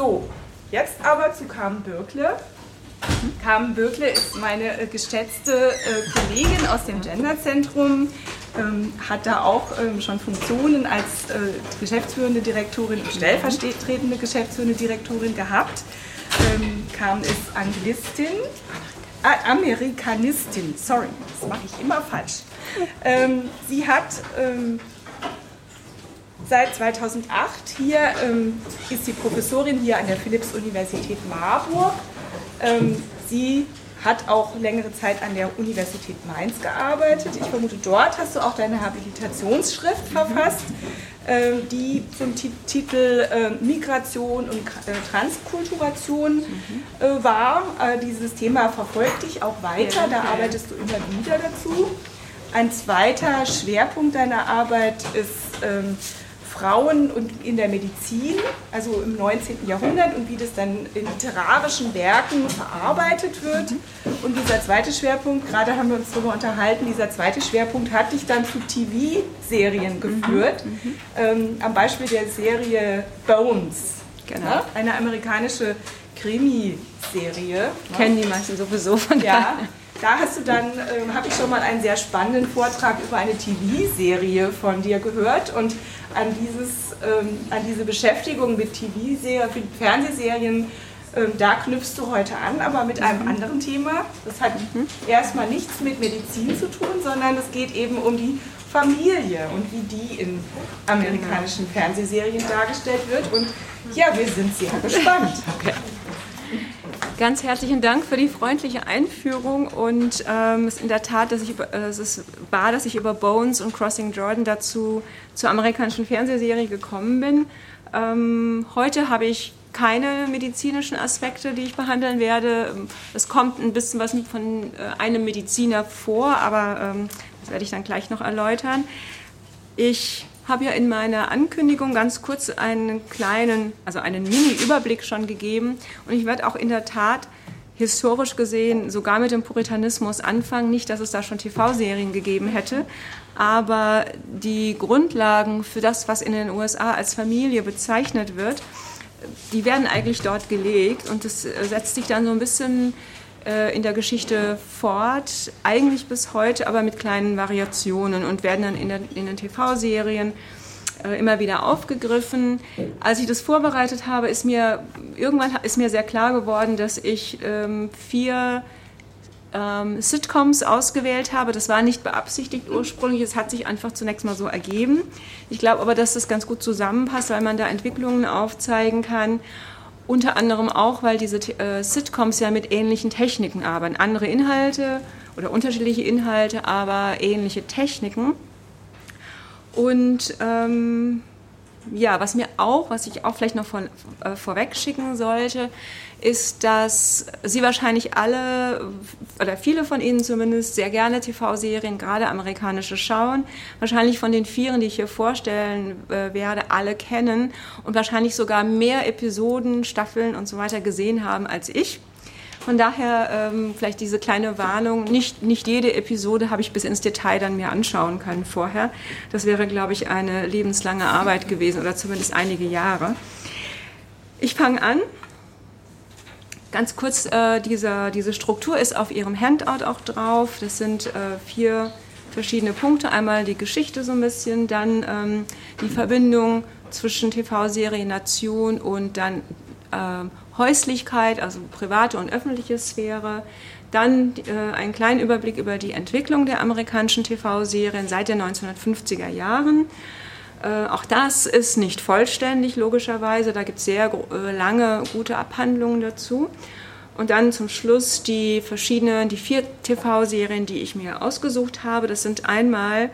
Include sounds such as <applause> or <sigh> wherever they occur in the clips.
So, jetzt aber zu Carmen Birkle. Carmen Birkle ist meine äh, geschätzte äh, Kollegin aus dem Genderzentrum, ähm, hat da auch ähm, schon Funktionen als äh, geschäftsführende Direktorin und stellvertretende geschäftsführende Direktorin gehabt. Ähm, Carmen ist Anglistin, äh, Amerikanistin, sorry, das mache ich immer falsch. Ähm, sie hat ähm, seit 2008 hier, ähm, ist sie Professorin hier an der Philipps-Universität Marburg. Ähm, sie hat auch längere Zeit an der Universität Mainz gearbeitet. Ich vermute, dort hast du auch deine Habilitationsschrift verfasst, äh, die zum Titel äh, Migration und äh, Transkulturation äh, war. Äh, dieses Thema verfolgt dich auch weiter, da arbeitest du immer wieder dazu. Ein zweiter Schwerpunkt deiner Arbeit ist ähm, Frauen und in der Medizin, also im 19. Jahrhundert und wie das dann in literarischen Werken verarbeitet wird. Und dieser zweite Schwerpunkt, gerade haben wir uns darüber unterhalten, dieser zweite Schwerpunkt hat dich dann zu TV-Serien geführt, mhm. ähm, am Beispiel der Serie Bones. Genau. Ne? Eine amerikanische Krimiserie. Kennen die meisten sowieso von Ja. Da hast du dann, äh, habe ich schon mal einen sehr spannenden Vortrag über eine TV-Serie von dir gehört und an, dieses, ähm, an diese Beschäftigung mit TV-Serien, Fernsehserien, ähm, da knüpfst du heute an, aber mit einem mhm. anderen Thema. Das hat mhm. erstmal nichts mit Medizin zu tun, sondern es geht eben um die Familie und wie die in amerikanischen genau. Fernsehserien dargestellt wird. Und ja, wir sind sehr gespannt. <laughs> Okay. Ganz herzlichen Dank für die freundliche Einführung und ähm, es ist in der Tat, dass ich, äh, es ist dass ich über Bones und Crossing Jordan dazu zur amerikanischen Fernsehserie gekommen bin. Ähm, heute habe ich keine medizinischen Aspekte, die ich behandeln werde. Es kommt ein bisschen was von äh, einem Mediziner vor, aber ähm, das werde ich dann gleich noch erläutern. Ich habe ja in meiner Ankündigung ganz kurz einen kleinen, also einen Mini-Überblick schon gegeben. Und ich werde auch in der Tat historisch gesehen sogar mit dem Puritanismus anfangen. Nicht, dass es da schon TV-Serien gegeben hätte, aber die Grundlagen für das, was in den USA als Familie bezeichnet wird, die werden eigentlich dort gelegt und das setzt sich dann so ein bisschen äh, in der Geschichte fort, eigentlich bis heute, aber mit kleinen Variationen und werden dann in, der, in den TV-Serien äh, immer wieder aufgegriffen. Als ich das vorbereitet habe, ist mir irgendwann ist mir sehr klar geworden, dass ich ähm, vier ähm, Sitcoms ausgewählt habe. Das war nicht beabsichtigt ursprünglich, es hat sich einfach zunächst mal so ergeben. Ich glaube aber, dass das ganz gut zusammenpasst, weil man da Entwicklungen aufzeigen kann unter anderem auch, weil diese äh, Sitcoms ja mit ähnlichen Techniken arbeiten. Andere Inhalte oder unterschiedliche Inhalte, aber ähnliche Techniken. Und ähm, ja, was mir auch, was ich auch vielleicht noch von, äh, vorweg schicken sollte, ist, dass Sie wahrscheinlich alle oder viele von Ihnen zumindest sehr gerne TV-Serien, gerade amerikanische, schauen. Wahrscheinlich von den Vieren, die ich hier vorstellen äh, werde, alle kennen und wahrscheinlich sogar mehr Episoden, Staffeln und so weiter gesehen haben als ich. Von daher ähm, vielleicht diese kleine Warnung. Nicht, nicht jede Episode habe ich bis ins Detail dann mir anschauen können vorher. Das wäre, glaube ich, eine lebenslange Arbeit gewesen oder zumindest einige Jahre. Ich fange an Ganz kurz, äh, diese, diese Struktur ist auf Ihrem Handout auch drauf. Das sind äh, vier verschiedene Punkte. Einmal die Geschichte so ein bisschen, dann ähm, die Verbindung zwischen TV-Serie Nation und dann äh, Häuslichkeit, also private und öffentliche Sphäre. Dann äh, einen kleinen Überblick über die Entwicklung der amerikanischen TV-Serien seit den 1950er Jahren. Äh, auch das ist nicht vollständig, logischerweise. Da gibt es sehr äh, lange, gute Abhandlungen dazu. Und dann zum Schluss die verschiedenen, die vier TV-Serien, die ich mir ausgesucht habe. Das sind einmal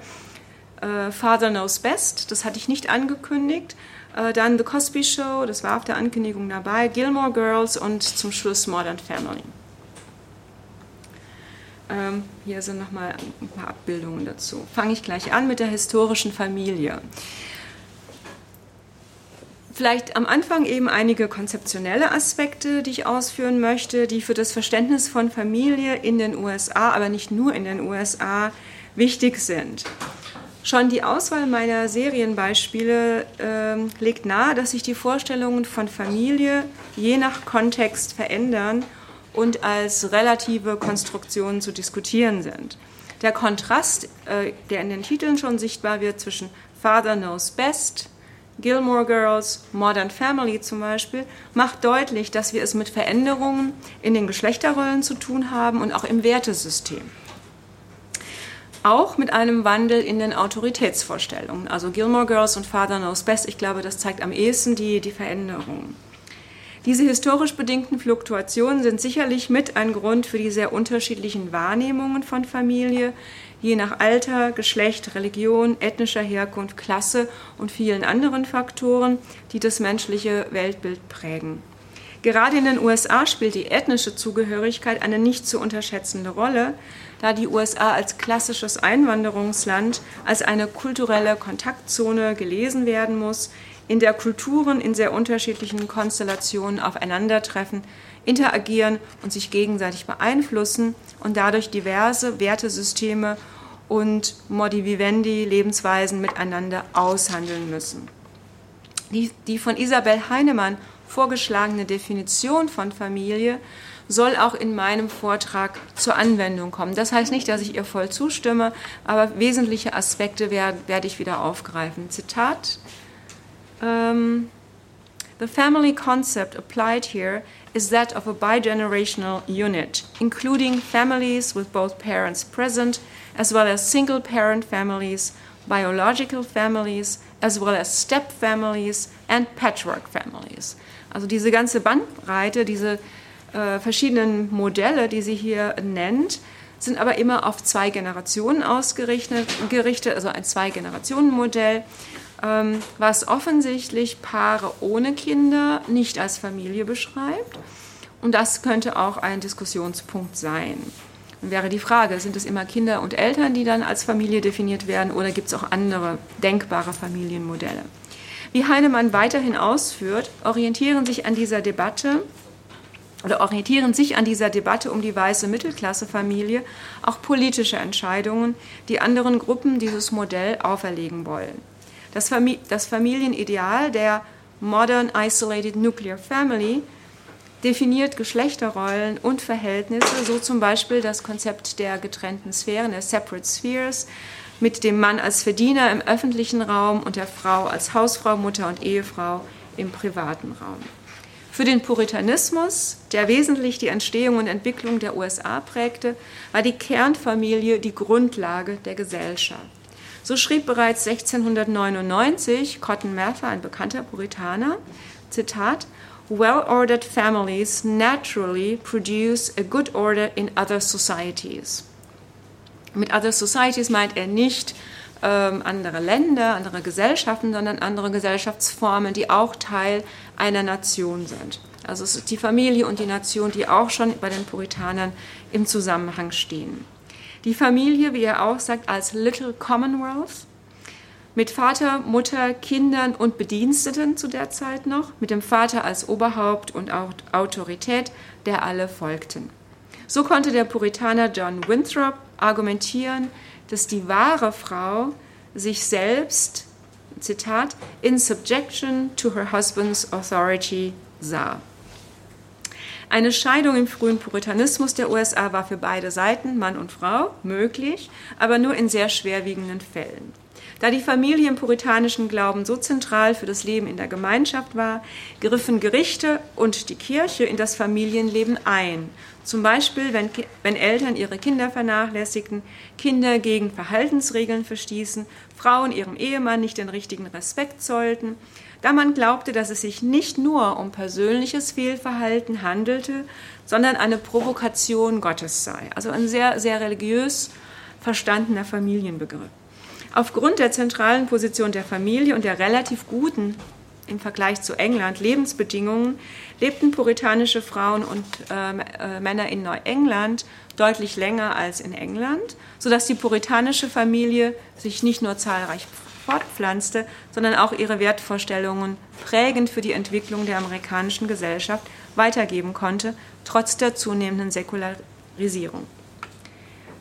äh, Father Knows Best, das hatte ich nicht angekündigt. Äh, dann The Cosby Show, das war auf der Ankündigung dabei. Gilmore Girls und zum Schluss Modern Family. Ähm, hier sind nochmal ein paar Abbildungen dazu. Fange ich gleich an mit der historischen Familie. Vielleicht am Anfang eben einige konzeptionelle Aspekte, die ich ausführen möchte, die für das Verständnis von Familie in den USA, aber nicht nur in den USA, wichtig sind. Schon die Auswahl meiner Serienbeispiele äh, legt nahe, dass sich die Vorstellungen von Familie je nach Kontext verändern und als relative Konstruktionen zu diskutieren sind. Der Kontrast, äh, der in den Titeln schon sichtbar wird zwischen Father Knows Best, Gilmore Girls, Modern Family zum Beispiel, macht deutlich, dass wir es mit Veränderungen in den Geschlechterrollen zu tun haben und auch im Wertesystem auch mit einem Wandel in den Autoritätsvorstellungen. Also Gilmore Girls und Father Knows Best, ich glaube, das zeigt am ehesten die, die Veränderungen. Diese historisch bedingten Fluktuationen sind sicherlich mit ein Grund für die sehr unterschiedlichen Wahrnehmungen von Familie, je nach Alter, Geschlecht, Religion, ethnischer Herkunft, Klasse und vielen anderen Faktoren, die das menschliche Weltbild prägen. Gerade in den USA spielt die ethnische Zugehörigkeit eine nicht zu unterschätzende Rolle, da die USA als klassisches Einwanderungsland als eine kulturelle Kontaktzone gelesen werden muss, in der Kulturen in sehr unterschiedlichen Konstellationen aufeinandertreffen, interagieren und sich gegenseitig beeinflussen und dadurch diverse Wertesysteme und Modi Vivendi Lebensweisen miteinander aushandeln müssen. Die, die von Isabel Heinemann vorgeschlagene Definition von Familie soll auch in meinem Vortrag zur Anwendung kommen. Das heißt nicht, dass ich ihr voll zustimme, aber wesentliche Aspekte werde, werde ich wieder aufgreifen. Zitat. Um, ähm, the family concept applied here is that of a bigenerational unit, including families with both parents present, as well as single parent families, biological families, as well as step families and patchwork families. Also diese ganze Bandbreite, diese äh, verschiedenen Modelle, die sie hier nennt, sind aber immer auf zwei Generationen ausgerichtet, gerichtet, also ein Zwei-Generationen-Modell, ähm, was offensichtlich Paare ohne Kinder nicht als Familie beschreibt. Und das könnte auch ein Diskussionspunkt sein. Dann wäre die Frage, sind es immer Kinder und Eltern, die dann als Familie definiert werden, oder gibt es auch andere denkbare Familienmodelle? Wie Heinemann weiterhin ausführt, orientieren sich an dieser Debatte oder orientieren sich an dieser Debatte um die weiße Mittelklassefamilie auch politische Entscheidungen, die anderen Gruppen dieses Modell auferlegen wollen. Das, Famili das Familienideal der Modern Isolated Nuclear Family definiert Geschlechterrollen und Verhältnisse, so zum Beispiel das Konzept der getrennten Sphären, der Separate Spheres, mit dem Mann als Verdiener im öffentlichen Raum und der Frau als Hausfrau, Mutter und Ehefrau im privaten Raum. Für den Puritanismus, der wesentlich die Entstehung und Entwicklung der USA prägte, war die Kernfamilie die Grundlage der Gesellschaft. So schrieb bereits 1699 Cotton Mather, ein bekannter Puritaner, Zitat, Well-ordered families naturally produce a good order in other societies. Mit other societies meint er nicht ähm, andere Länder, andere Gesellschaften, sondern andere Gesellschaftsformen, die auch Teil einer Nation sind. Also es ist die Familie und die Nation, die auch schon bei den Puritanern im Zusammenhang stehen. Die Familie, wie er auch sagt, als Little Commonwealth, mit Vater, Mutter, Kindern und Bediensteten zu der Zeit noch, mit dem Vater als Oberhaupt und Autorität, der alle folgten. So konnte der Puritaner John Winthrop argumentieren, dass die wahre Frau sich selbst, Zitat, in subjection to her husband's authority sah. Eine Scheidung im frühen Puritanismus der USA war für beide Seiten, Mann und Frau, möglich, aber nur in sehr schwerwiegenden Fällen. Da die Familie im puritanischen Glauben so zentral für das Leben in der Gemeinschaft war, griffen Gerichte und die Kirche in das Familienleben ein. Zum Beispiel, wenn, wenn Eltern ihre Kinder vernachlässigten, Kinder gegen Verhaltensregeln verstießen, Frauen ihrem Ehemann nicht den richtigen Respekt zollten, da man glaubte, dass es sich nicht nur um persönliches Fehlverhalten handelte, sondern eine Provokation Gottes sei. Also ein sehr, sehr religiös verstandener Familienbegriff. Aufgrund der zentralen Position der Familie und der relativ guten im Vergleich zu England Lebensbedingungen lebten puritanische Frauen und äh, äh, Männer in Neuengland deutlich länger als in England, sodass die puritanische Familie sich nicht nur zahlreich fortpflanzte, sondern auch ihre Wertvorstellungen prägend für die Entwicklung der amerikanischen Gesellschaft weitergeben konnte, trotz der zunehmenden Säkularisierung.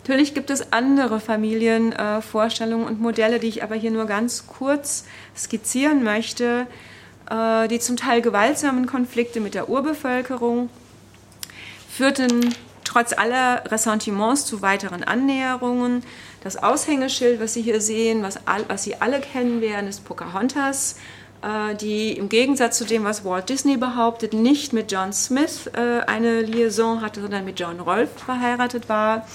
Natürlich gibt es andere Familienvorstellungen äh, und Modelle, die ich aber hier nur ganz kurz skizzieren möchte. Äh, die zum Teil gewaltsamen Konflikte mit der Urbevölkerung führten trotz aller Ressentiments zu weiteren Annäherungen. Das Aushängeschild, was Sie hier sehen, was, was Sie alle kennen werden, ist Pocahontas, äh, die im Gegensatz zu dem, was Walt Disney behauptet, nicht mit John Smith äh, eine Liaison hatte, sondern mit John Rolfe verheiratet war.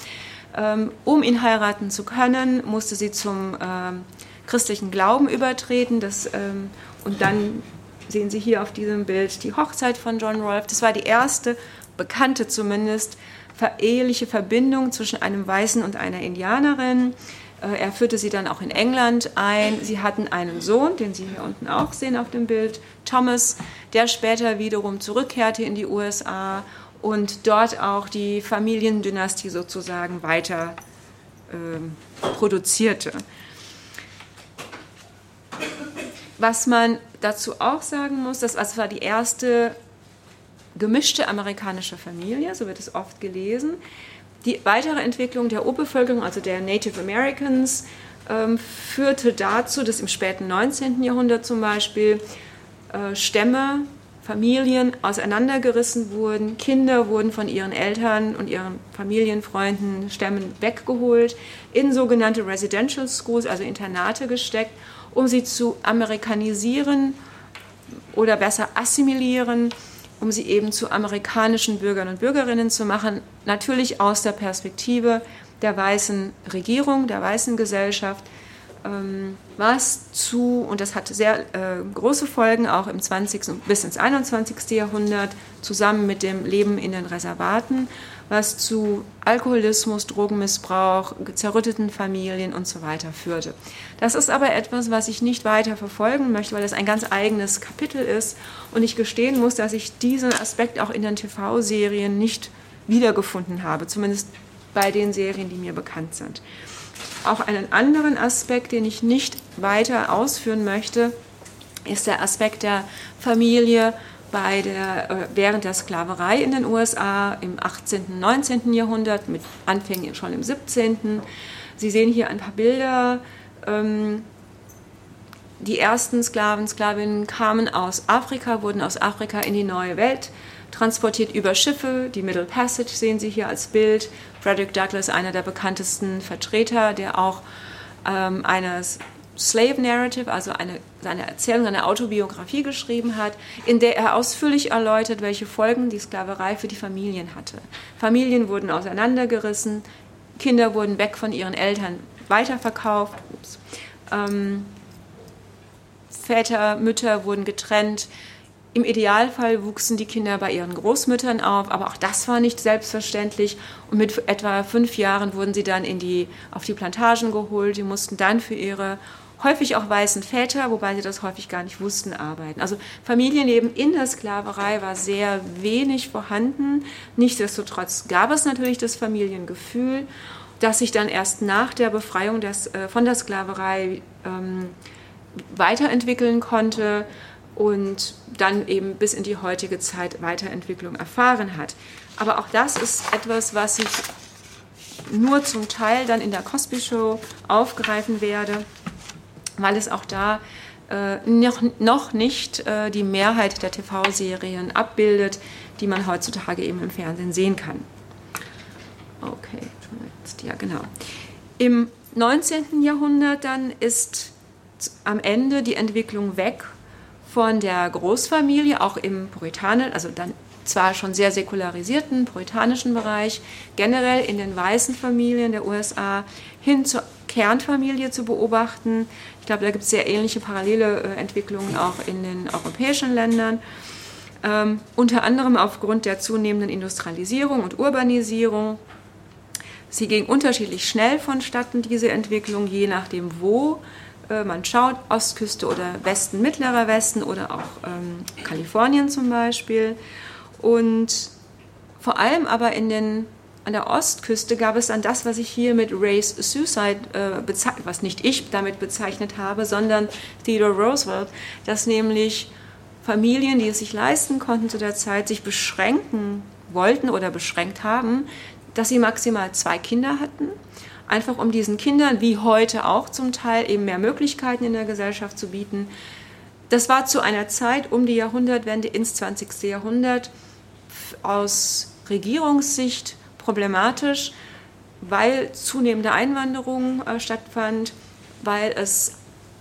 Ähm, um ihn heiraten zu können, musste sie zum ähm, christlichen Glauben übertreten das, ähm, und dann sehen Sie hier auf diesem Bild die Hochzeit von John Rolfe. Das war die erste bekannte zumindest eheliche Verbindung zwischen einem Weißen und einer Indianerin. Äh, er führte sie dann auch in England ein. Sie hatten einen Sohn, den Sie hier unten auch sehen auf dem Bild, Thomas, der später wiederum zurückkehrte in die USA und dort auch die Familiendynastie sozusagen weiter äh, produzierte. Was man dazu auch sagen muss, das war die erste gemischte amerikanische Familie, so wird es oft gelesen. Die weitere Entwicklung der Urbevölkerung, also der Native Americans, ähm, führte dazu, dass im späten 19. Jahrhundert zum Beispiel äh, Stämme, Familien auseinandergerissen wurden, Kinder wurden von ihren Eltern und ihren Familienfreunden, Stämmen weggeholt, in sogenannte Residential Schools, also Internate gesteckt, um sie zu amerikanisieren oder besser assimilieren um sie eben zu amerikanischen Bürgern und Bürgerinnen zu machen, natürlich aus der Perspektive der weißen Regierung, der weißen Gesellschaft, ähm, was zu, und das hatte sehr äh, große Folgen auch im 20. bis ins 21. Jahrhundert, zusammen mit dem Leben in den Reservaten, was zu Alkoholismus, Drogenmissbrauch, zerrütteten Familien und so weiter führte. Das ist aber etwas, was ich nicht weiter verfolgen möchte, weil es ein ganz eigenes Kapitel ist und ich gestehen muss, dass ich diesen Aspekt auch in den TV-Serien nicht wiedergefunden habe, zumindest bei den Serien, die mir bekannt sind. Auch einen anderen Aspekt, den ich nicht weiter ausführen möchte, ist der Aspekt der Familie bei der, äh, während der Sklaverei in den USA im 18. und 19. Jahrhundert, mit Anfängen schon im 17. Sie sehen hier ein paar Bilder. Ähm, die ersten Sklaven, Sklavinnen kamen aus Afrika, wurden aus Afrika in die neue Welt transportiert über Schiffe. Die Middle Passage sehen Sie hier als Bild. Frederick Douglass, einer der bekanntesten Vertreter, der auch ähm, eines Slave Narrative, also eine, seine Erzählung, seine Autobiografie geschrieben hat, in der er ausführlich erläutert, welche Folgen die Sklaverei für die Familien hatte. Familien wurden auseinandergerissen, Kinder wurden weg von ihren Eltern weiterverkauft, ähm, Väter, Mütter wurden getrennt. Im Idealfall wuchsen die Kinder bei ihren Großmüttern auf, aber auch das war nicht selbstverständlich. Und mit etwa fünf Jahren wurden sie dann in die, auf die Plantagen geholt. Die mussten dann für ihre häufig auch weißen Väter, wobei sie das häufig gar nicht wussten, arbeiten. Also Familienleben in der Sklaverei war sehr wenig vorhanden. Nichtsdestotrotz gab es natürlich das Familiengefühl, das sich dann erst nach der Befreiung des, äh, von der Sklaverei ähm, weiterentwickeln konnte und dann eben bis in die heutige Zeit Weiterentwicklung erfahren hat. Aber auch das ist etwas, was ich nur zum Teil dann in der Cosby Show aufgreifen werde weil es auch da äh, noch, noch nicht äh, die Mehrheit der TV-Serien abbildet, die man heutzutage eben im Fernsehen sehen kann. Okay, jetzt, ja genau. Im 19. Jahrhundert dann ist am Ende die Entwicklung weg von der Großfamilie, auch im Puritanischen, also dann zwar schon sehr säkularisierten puritanischen Bereich, generell in den weißen Familien der USA hin zur Kernfamilie zu beobachten. Ich glaube, da gibt es sehr ähnliche parallele äh, Entwicklungen auch in den europäischen Ländern. Ähm, unter anderem aufgrund der zunehmenden Industrialisierung und Urbanisierung. Sie ging unterschiedlich schnell vonstatten, diese Entwicklung, je nachdem, wo man schaut, Ostküste oder Westen, mittlerer Westen oder auch ähm, Kalifornien zum Beispiel. Und vor allem aber in den an der Ostküste gab es dann das, was ich hier mit Race Suicide äh, bezeichnet, was nicht ich damit bezeichnet habe, sondern Theodore Roosevelt, dass nämlich Familien, die es sich leisten konnten zu der Zeit, sich beschränken wollten oder beschränkt haben, dass sie maximal zwei Kinder hatten, einfach um diesen Kindern, wie heute auch zum Teil, eben mehr Möglichkeiten in der Gesellschaft zu bieten. Das war zu einer Zeit um die Jahrhundertwende ins 20. Jahrhundert aus Regierungssicht problematisch, weil zunehmende Einwanderung äh, stattfand, weil es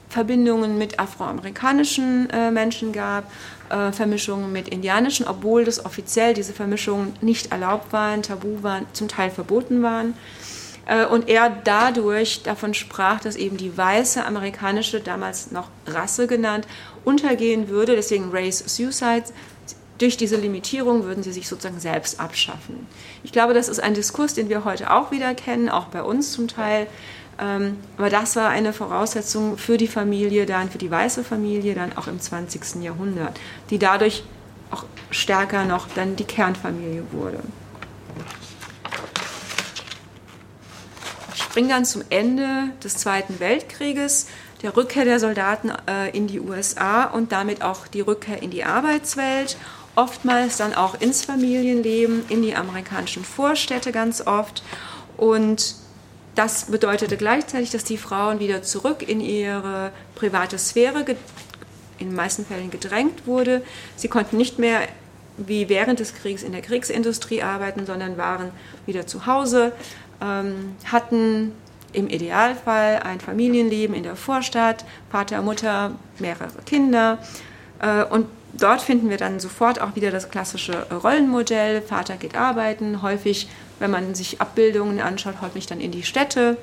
Verbindungen mit afroamerikanischen äh, Menschen gab, äh, Vermischungen mit indianischen, obwohl das offiziell diese Vermischungen nicht erlaubt waren, tabu waren, zum Teil verboten waren. Äh, und er dadurch davon sprach, dass eben die weiße amerikanische, damals noch Rasse genannt, untergehen würde, deswegen Race Suicide. Durch diese Limitierung würden sie sich sozusagen selbst abschaffen. Ich glaube, das ist ein Diskurs, den wir heute auch wieder kennen, auch bei uns zum Teil ähm, aber das war eine Voraussetzung für die Familie dann, für die weiße Familie dann auch im 20. Jahrhundert, die dadurch auch stärker noch dann die Kernfamilie wurde. Ich springe dann zum Ende des Zweiten Weltkrieges, der Rückkehr der Soldaten äh, in die USA und damit auch die Rückkehr in die Arbeitswelt oftmals dann auch ins Familienleben, in die amerikanischen Vorstädte ganz oft. Und das bedeutete gleichzeitig, dass die Frauen wieder zurück in ihre private Sphäre in den meisten Fällen gedrängt wurde. Sie konnten nicht mehr wie während des Kriegs in der Kriegsindustrie arbeiten, sondern waren wieder zu Hause, hatten im Idealfall ein Familienleben in der Vorstadt, Vater, Mutter, mehrere Kinder. Äh, und dort finden wir dann sofort auch wieder das klassische Rollenmodell. Vater geht arbeiten, häufig wenn man sich Abbildungen anschaut, häufig dann in die Städte.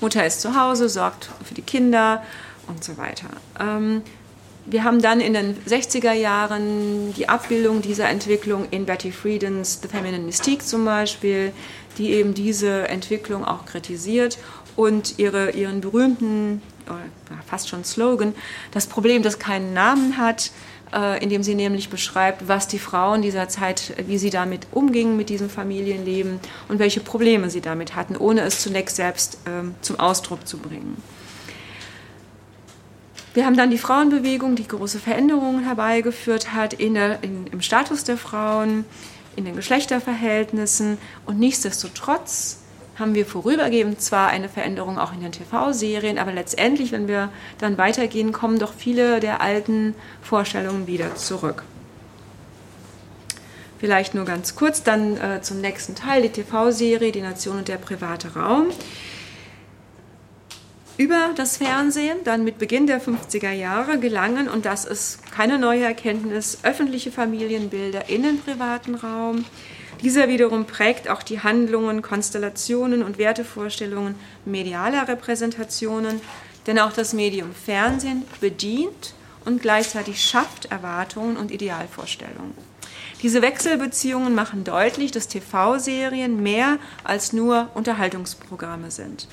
Mutter ist zu Hause, sorgt für die Kinder und so weiter. Ähm, wir haben dann in den 60er Jahren die Abbildung dieser Entwicklung in Betty Friedens The Feminine Mystique zum Beispiel, die eben diese Entwicklung auch kritisiert und ihre, ihren berühmten, fast schon Slogan, das Problem, das keinen Namen hat, äh, indem sie nämlich beschreibt, was die Frauen dieser Zeit, wie sie damit umgingen mit diesem Familienleben und welche Probleme sie damit hatten, ohne es zunächst selbst ähm, zum Ausdruck zu bringen. Wir haben dann die Frauenbewegung, die große Veränderungen herbeigeführt hat in der, in, im Status der Frauen, in den Geschlechterverhältnissen und nichtsdestotrotz haben wir vorübergehend zwar eine Veränderung auch in den TV-Serien, aber letztendlich, wenn wir dann weitergehen, kommen doch viele der alten Vorstellungen wieder zurück. Vielleicht nur ganz kurz dann äh, zum nächsten Teil, die TV-Serie Die Nation und der private Raum. Über das Fernsehen, dann mit Beginn der 50er Jahre, gelangen, und das ist keine neue Erkenntnis, öffentliche Familienbilder in den privaten Raum dieser wiederum prägt auch die Handlungen, Konstellationen und Wertevorstellungen medialer Repräsentationen, denn auch das Medium Fernsehen bedient und gleichzeitig schafft Erwartungen und Idealvorstellungen. Diese Wechselbeziehungen machen deutlich, dass TV-Serien mehr als nur Unterhaltungsprogramme sind.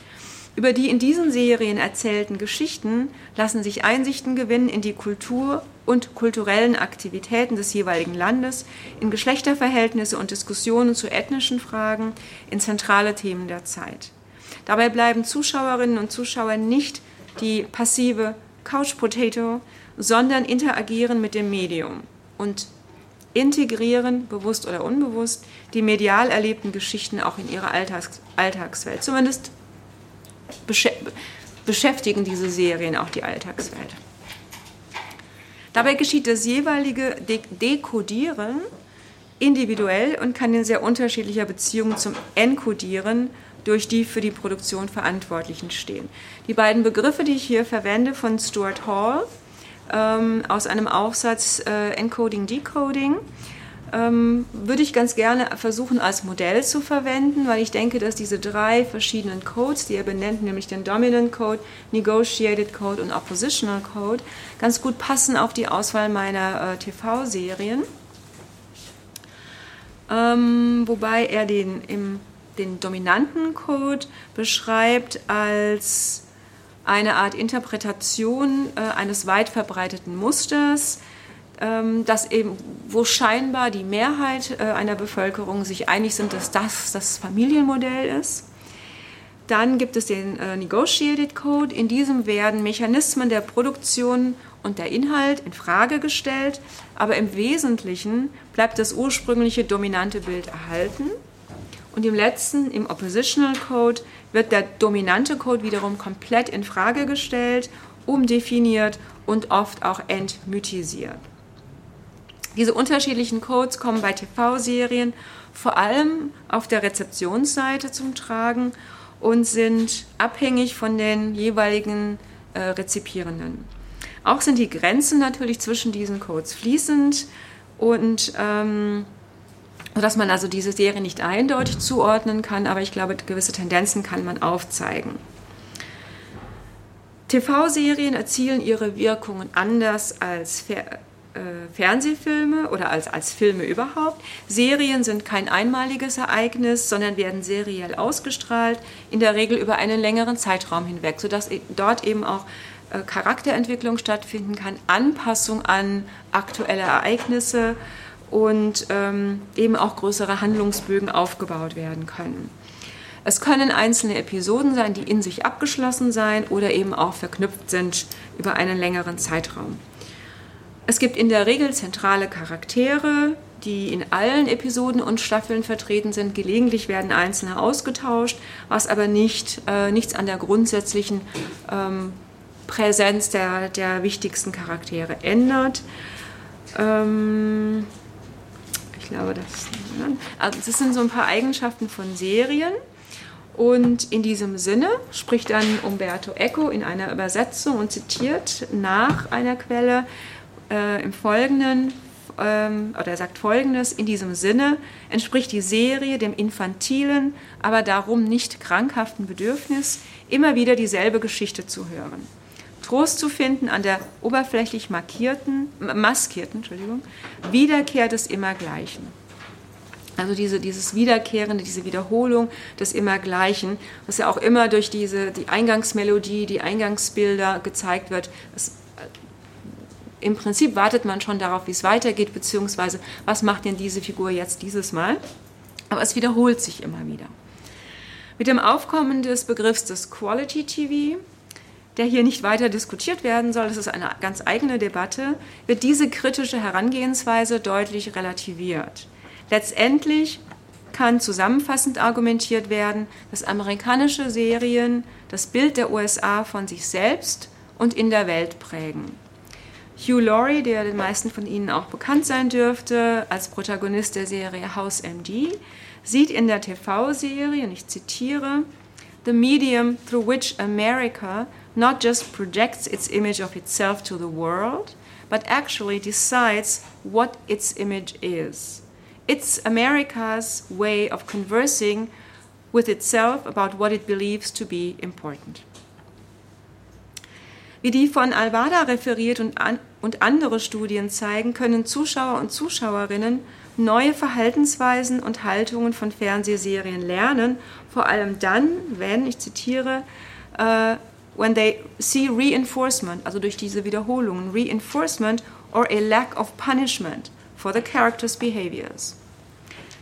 Über die in diesen Serien erzählten Geschichten lassen sich Einsichten gewinnen in die Kultur und kulturellen Aktivitäten des jeweiligen Landes, in Geschlechterverhältnisse und Diskussionen zu ethnischen Fragen, in zentrale Themen der Zeit. Dabei bleiben Zuschauerinnen und Zuschauer nicht die passive Couch Potato, sondern interagieren mit dem Medium und integrieren, bewusst oder unbewusst, die medial erlebten Geschichten auch in ihre Alltags Alltagswelt. Zumindest beschäftigen diese Serien auch die Alltagswelt. Dabei geschieht das jeweilige Dekodieren individuell und kann in sehr unterschiedlicher Beziehung zum Enkodieren durch die für die Produktion Verantwortlichen stehen. Die beiden Begriffe, die ich hier verwende, von Stuart Hall ähm, aus einem Aufsatz äh, Encoding, Decoding, ähm, würde ich ganz gerne versuchen als Modell zu verwenden, weil ich denke, dass diese drei verschiedenen Codes, die er benennt, nämlich den Dominant Code, Negotiated Code und Oppositional Code, ganz gut passen auf die Auswahl meiner äh, TV-Serien. Ähm, wobei er den, im, den dominanten Code beschreibt als eine Art Interpretation äh, eines weit verbreiteten Musters, dass eben, wo scheinbar die Mehrheit äh, einer Bevölkerung sich einig sind, dass das das Familienmodell ist. Dann gibt es den äh, Negotiated Code. In diesem werden Mechanismen der Produktion und der Inhalt in Frage gestellt, aber im Wesentlichen bleibt das ursprüngliche dominante Bild erhalten. Und im letzten, im Oppositional Code, wird der dominante Code wiederum komplett in Frage gestellt, umdefiniert und oft auch entmythisiert. Diese unterschiedlichen Codes kommen bei TV-Serien vor allem auf der Rezeptionsseite zum Tragen und sind abhängig von den jeweiligen äh, Rezipierenden. Auch sind die Grenzen natürlich zwischen diesen Codes fließend und ähm, sodass man also diese Serie nicht eindeutig zuordnen kann, aber ich glaube, gewisse Tendenzen kann man aufzeigen. TV-Serien erzielen ihre Wirkungen anders als Fernsehfilme oder als, als Filme überhaupt. Serien sind kein einmaliges Ereignis, sondern werden seriell ausgestrahlt, in der Regel über einen längeren Zeitraum hinweg, sodass e, dort eben auch äh, Charakterentwicklung stattfinden kann, Anpassung an aktuelle Ereignisse und ähm, eben auch größere Handlungsbögen aufgebaut werden können. Es können einzelne Episoden sein, die in sich abgeschlossen sein oder eben auch verknüpft sind über einen längeren Zeitraum. Es gibt in der Regel zentrale Charaktere, die in allen Episoden und Staffeln vertreten sind. Gelegentlich werden einzelne ausgetauscht, was aber nicht, äh, nichts an der grundsätzlichen ähm, Präsenz der, der wichtigsten Charaktere ändert. Ähm, ich glaube, das, also das sind so ein paar Eigenschaften von Serien. Und in diesem Sinne spricht dann Umberto Eco in einer Übersetzung und zitiert nach einer Quelle äh, im Folgenden, ähm, oder er sagt Folgendes, in diesem Sinne entspricht die Serie dem infantilen, aber darum nicht krankhaften Bedürfnis, immer wieder dieselbe Geschichte zu hören. Trost zu finden an der oberflächlich markierten, maskierten Entschuldigung, Wiederkehr des Immergleichen. Also diese, dieses Wiederkehrende, diese Wiederholung des Immergleichen, was ja auch immer durch diese, die Eingangsmelodie, die Eingangsbilder gezeigt wird. Das, Im Prinzip wartet man schon darauf, wie es weitergeht, beziehungsweise was macht denn diese Figur jetzt dieses Mal. Aber es wiederholt sich immer wieder. Mit dem Aufkommen des Begriffs des Quality TV der hier nicht weiter diskutiert werden soll, das ist eine ganz eigene Debatte, wird diese kritische Herangehensweise deutlich relativiert. Letztendlich kann zusammenfassend argumentiert werden, dass amerikanische Serien das Bild der USA von sich selbst und in der Welt prägen. Hugh Laurie, der den meisten von Ihnen auch bekannt sein dürfte, als Protagonist der Serie House MD, sieht in der TV-Serie, und ich zitiere, The medium through which America not just projects its image of itself to the world, but actually decides what its image is. It's America's way of conversing with itself about what it believes to be important. Wie die von Alvada referiert und, an, und andere Studien zeigen, können Zuschauer und Zuschauerinnen neue Verhaltensweisen und Haltungen von Fernsehserien lernen, vor allem dann, wenn, ich zitiere, uh, when they see reinforcement, also durch diese Wiederholungen, reinforcement or a lack of punishment for the character's behaviors.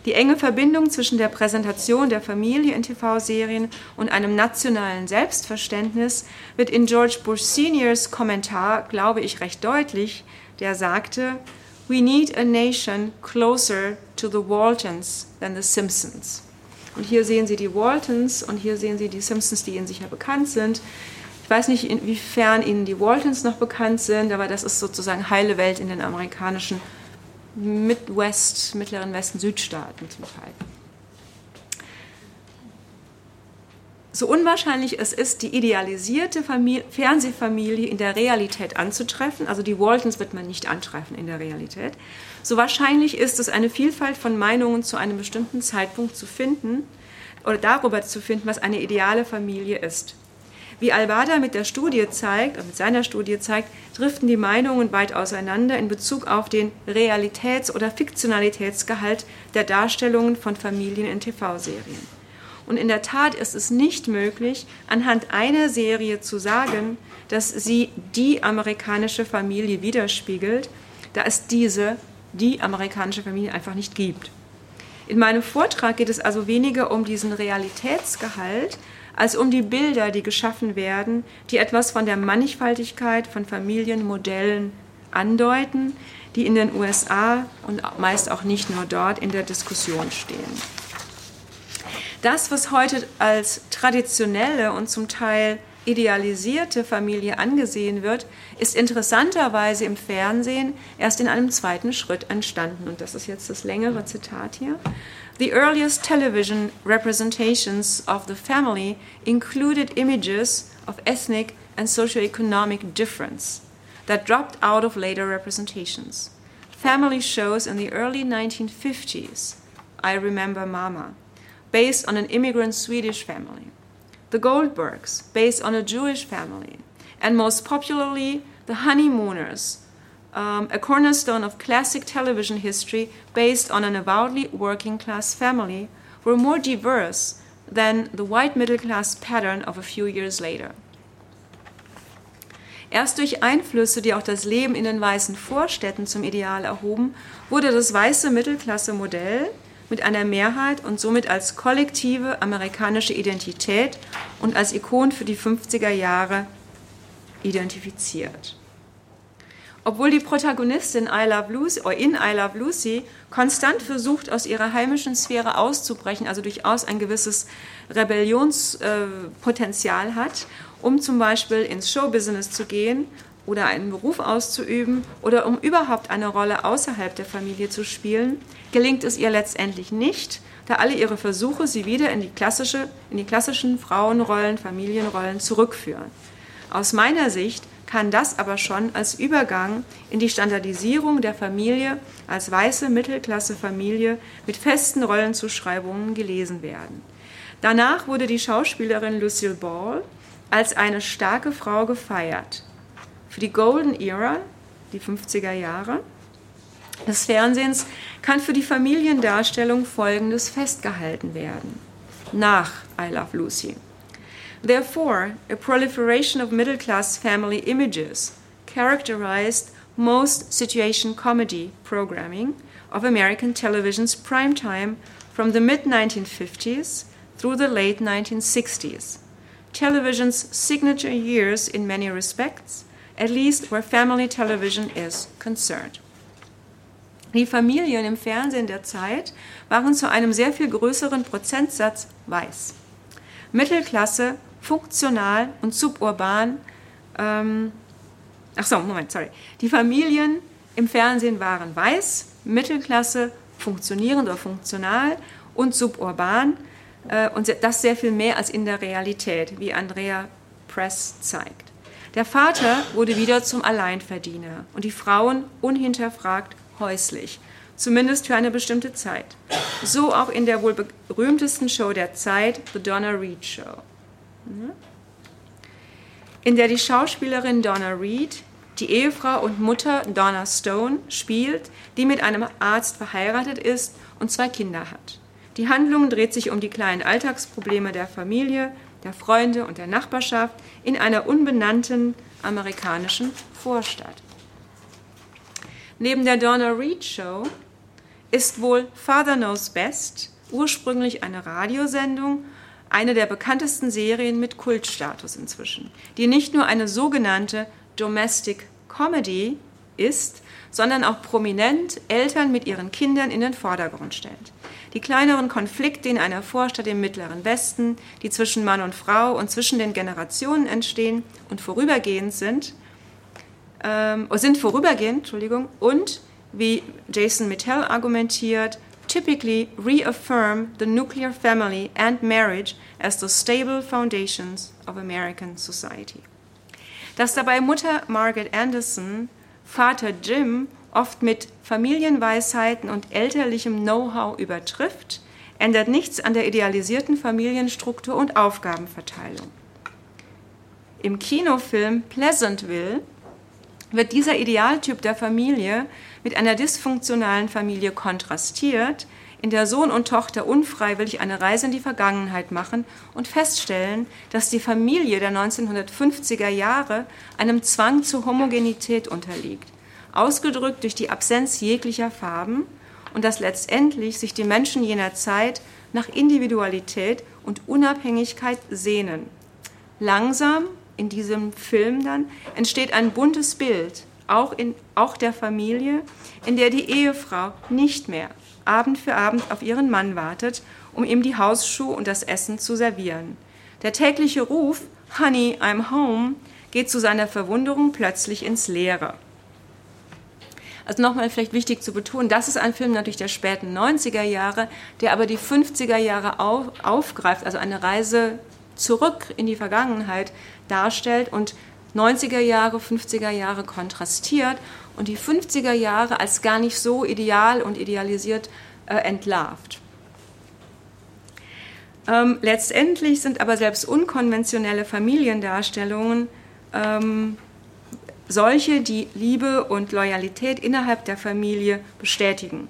Die enge Verbindung zwischen der Präsentation der Familie in TV-Serien und einem nationalen Selbstverständnis wird in George Bush Seniors Kommentar, glaube ich, recht deutlich, der sagte, We need a nation closer to the Waltons than the Simpsons. Und hier sehen Sie die Waltons und hier sehen Sie die Simpsons, die Ihnen sicher bekannt sind. Ich weiß nicht, inwiefern Ihnen die Waltons noch bekannt sind, aber das ist sozusagen heile Welt in den amerikanischen Midwest, Mittleren Westen, Südstaaten zum Teil. So unwahrscheinlich es ist, die idealisierte Familie, Fernsehfamilie in der Realität anzutreffen, also die Waltons wird man nicht antreffen in der Realität, so wahrscheinlich ist es, eine Vielfalt von Meinungen zu einem bestimmten Zeitpunkt zu finden oder darüber zu finden, was eine ideale Familie ist. Wie Albada mit der Studie zeigt, mit seiner Studie zeigt, driften die Meinungen weit auseinander in Bezug auf den Realitäts- oder Fiktionalitätsgehalt der Darstellungen von Familien in TV-Serien. Und in der Tat ist es nicht möglich, anhand einer Serie zu sagen, dass sie die amerikanische Familie widerspiegelt, da es diese, die amerikanische Familie einfach nicht gibt. In meinem Vortrag geht es also weniger um diesen Realitätsgehalt, als um die Bilder, die geschaffen werden, die etwas von der Mannigfaltigkeit von Familienmodellen andeuten, die in den USA und meist auch nicht nur dort in der Diskussion stehen. Das, was heute als traditionelle und zum Teil idealisierte Familie angesehen wird, ist interessanterweise im Fernsehen erst in einem zweiten Schritt entstanden. Und das ist jetzt das längere Zitat hier. The earliest television representations of the family included images of ethnic and socioeconomic difference that dropped out of later representations. Family shows in the early 1950s, I Remember Mama, based on an immigrant Swedish family. The Goldbergs, based on a Jewish family. And most popularly, The Honeymooners, um, a cornerstone of classic television history based on an avowedly working class family, were more diverse than the white middle class pattern of a few years later. Erst durch Einflüsse, die auch das Leben in den weißen Vorstädten zum Ideal erhoben, wurde das weiße Mittelklasse-Modell mit einer Mehrheit und somit als kollektive amerikanische Identität und als Ikon für die 50er Jahre identifiziert. Obwohl die Protagonistin I Love Lucy, oder in I Love Lucy konstant versucht, aus ihrer heimischen Sphäre auszubrechen, also durchaus ein gewisses Rebellionspotenzial hat, um zum Beispiel ins Showbusiness zu gehen oder einen Beruf auszuüben oder um überhaupt eine Rolle außerhalb der Familie zu spielen, gelingt es ihr letztendlich nicht, da alle ihre Versuche sie wieder in die, klassische, in die klassischen Frauenrollen, Familienrollen zurückführen. Aus meiner Sicht kann das aber schon als Übergang in die Standardisierung der Familie als weiße Mittelklasse-Familie mit festen Rollenzuschreibungen gelesen werden. Danach wurde die Schauspielerin Lucille Ball als eine starke Frau gefeiert. Für die Golden Era, die 50er Jahre, des Fernsehens kann für die Familiendarstellung Folgendes festgehalten werden. Nach I Love Lucy. Therefore, a proliferation of middle class family images characterized most situation comedy programming of American television's prime time from the mid 1950s through the late 1960s. Television's signature years in many respects, at least where family television is concerned. Die Familien im Fernsehen der Zeit waren zu einem sehr viel größeren Prozentsatz weiß. Mittelklasse funktional und suburban. Ähm, ach so, Moment, sorry. Die Familien im Fernsehen waren weiß, Mittelklasse, funktionierend oder funktional und suburban. Äh, und das sehr viel mehr als in der Realität, wie Andrea Press zeigt. Der Vater wurde wieder zum Alleinverdiener und die Frauen unhinterfragt häuslich, zumindest für eine bestimmte Zeit. So auch in der wohl berühmtesten Show der Zeit, The Donna Reed Show in der die Schauspielerin Donna Reed die Ehefrau und Mutter Donna Stone spielt, die mit einem Arzt verheiratet ist und zwei Kinder hat. Die Handlung dreht sich um die kleinen Alltagsprobleme der Familie, der Freunde und der Nachbarschaft in einer unbenannten amerikanischen Vorstadt. Neben der Donna Reed Show ist wohl Father Knows Best ursprünglich eine Radiosendung eine der bekanntesten Serien mit Kultstatus inzwischen, die nicht nur eine sogenannte Domestic Comedy ist, sondern auch prominent Eltern mit ihren Kindern in den Vordergrund stellt. Die kleineren Konflikte in einer Vorstadt im Mittleren Westen, die zwischen Mann und Frau und zwischen den Generationen entstehen und vorübergehend sind, ähm, sind vorübergehend, Entschuldigung, und wie Jason Mittell argumentiert, typically reaffirm the nuclear family and marriage as the stable foundations of American society. Dass dabei Mutter Margaret Anderson Vater Jim oft mit Familienweisheiten und elterlichem Know-how übertrifft, ändert nichts an der idealisierten Familienstruktur und Aufgabenverteilung. Im Kinofilm Pleasantville wird dieser Idealtyp der Familie mit einer dysfunktionalen Familie kontrastiert, in der Sohn und Tochter unfreiwillig eine Reise in die Vergangenheit machen und feststellen, dass die Familie der 1950er Jahre einem Zwang zur Homogenität unterliegt, ausgedrückt durch die Absenz jeglicher Farben und dass letztendlich sich die Menschen jener Zeit nach Individualität und Unabhängigkeit sehnen. Langsam in diesem Film dann entsteht ein buntes Bild auch, in, auch der Familie, in der die Ehefrau nicht mehr Abend für Abend auf ihren Mann wartet, um ihm die Hausschuhe und das Essen zu servieren. Der tägliche Ruf Honey, I'm home geht zu seiner Verwunderung plötzlich ins Leere. Also nochmal vielleicht wichtig zu betonen, das ist ein Film natürlich der späten 90er Jahre, der aber die 50er Jahre auf, aufgreift, also eine Reise zurück in die Vergangenheit darstellt und 90er Jahre, 50er Jahre kontrastiert und die 50er Jahre als gar nicht so ideal und idealisiert äh, entlarvt. Ähm, letztendlich sind aber selbst unkonventionelle Familiendarstellungen ähm, solche, die Liebe und Loyalität innerhalb der Familie bestätigen.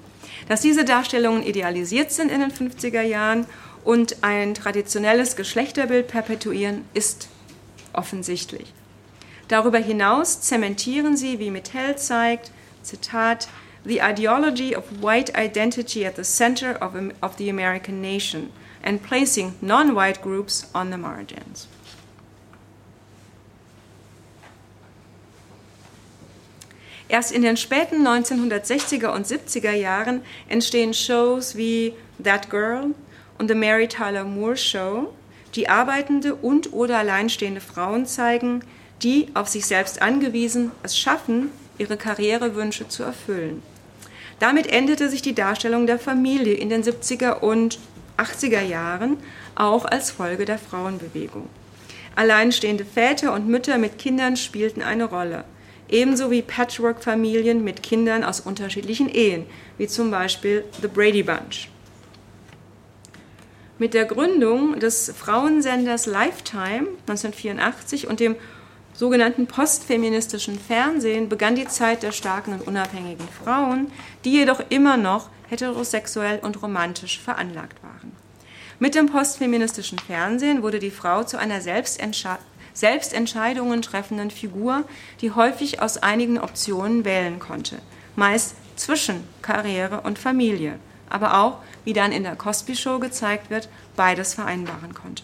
Dass diese Darstellungen idealisiert sind in den 50er Jahren und ein traditionelles Geschlechterbild perpetuieren, ist offensichtlich. Darüber hinaus zementieren sie, wie Mittel zeigt, Zitat, the ideology of white identity at the center of, of the American nation and placing non-white groups on the margins. Erst in den späten 1960er und 70er Jahren entstehen Shows wie That Girl und The Mary Tyler Moore Show, die arbeitende und oder alleinstehende Frauen zeigen, die auf sich selbst angewiesen es schaffen, ihre Karrierewünsche zu erfüllen. Damit endete sich die Darstellung der Familie in den 70er und 80er Jahren auch als Folge der Frauenbewegung. Alleinstehende Väter und Mütter mit Kindern spielten eine Rolle ebenso wie Patchwork-Familien mit Kindern aus unterschiedlichen Ehen, wie zum Beispiel The Brady Bunch. Mit der Gründung des Frauensenders Lifetime 1984 und dem sogenannten postfeministischen Fernsehen begann die Zeit der starken und unabhängigen Frauen, die jedoch immer noch heterosexuell und romantisch veranlagt waren. Mit dem postfeministischen Fernsehen wurde die Frau zu einer Selbstentscheidung selbst Entscheidungen treffenden Figur, die häufig aus einigen Optionen wählen konnte, meist zwischen Karriere und Familie, aber auch, wie dann in der Cosby Show gezeigt wird, beides vereinbaren konnte.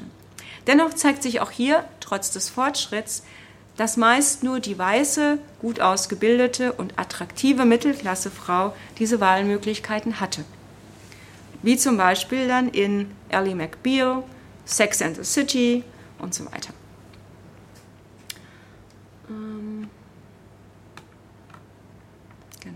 Dennoch zeigt sich auch hier, trotz des Fortschritts, dass meist nur die weiße, gut ausgebildete und attraktive Mittelklassefrau diese Wahlmöglichkeiten hatte. Wie zum Beispiel dann in Ellie McBeal, Sex and the City und so weiter. Ähm, genau.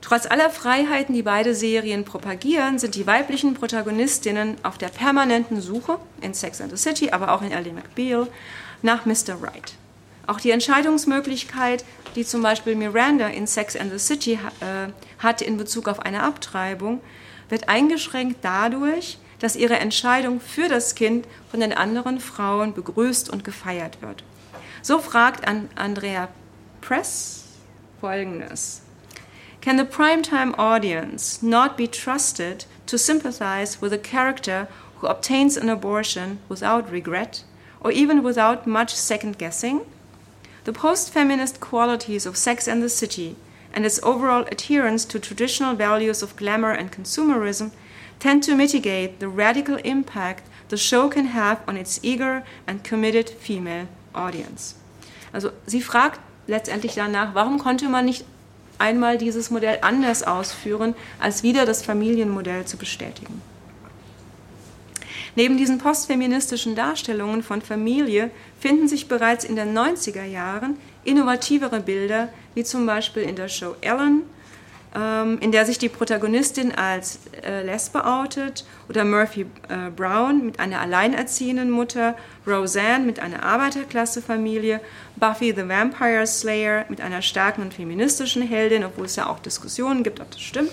Trotz aller Freiheiten, die beide Serien propagieren, sind die weiblichen Protagonistinnen auf der permanenten Suche in Sex and the City, aber auch in Ellie McBeal nach Mr. Right. Auch die Entscheidungsmöglichkeit, die zum Beispiel Miranda in Sex and the City äh, hatte in Bezug auf eine Abtreibung, wird eingeschränkt dadurch, dass ihre Entscheidung für das Kind von den anderen Frauen begrüßt und gefeiert wird. So fragt Andrea Press folgendes. Can the primetime audience not be trusted to sympathize with a character who obtains an abortion without regret or even without much second guessing? The post feminist qualities of Sex and the City and its overall adherence to traditional values of glamour and consumerism tend to mitigate the radical impact the show can have on its eager and committed female Audience. Also sie fragt letztendlich danach, warum konnte man nicht einmal dieses Modell anders ausführen, als wieder das Familienmodell zu bestätigen. Neben diesen postfeministischen Darstellungen von Familie finden sich bereits in den 90er Jahren innovativere Bilder, wie zum Beispiel in der Show Ellen ähm, in der sich die Protagonistin als äh, Lesbe outet, oder Murphy äh, Brown mit einer alleinerziehenden Mutter, Roseanne mit einer Arbeiterklassefamilie, Buffy the Vampire Slayer mit einer starken und feministischen Heldin, obwohl es ja auch Diskussionen gibt, ob das stimmt.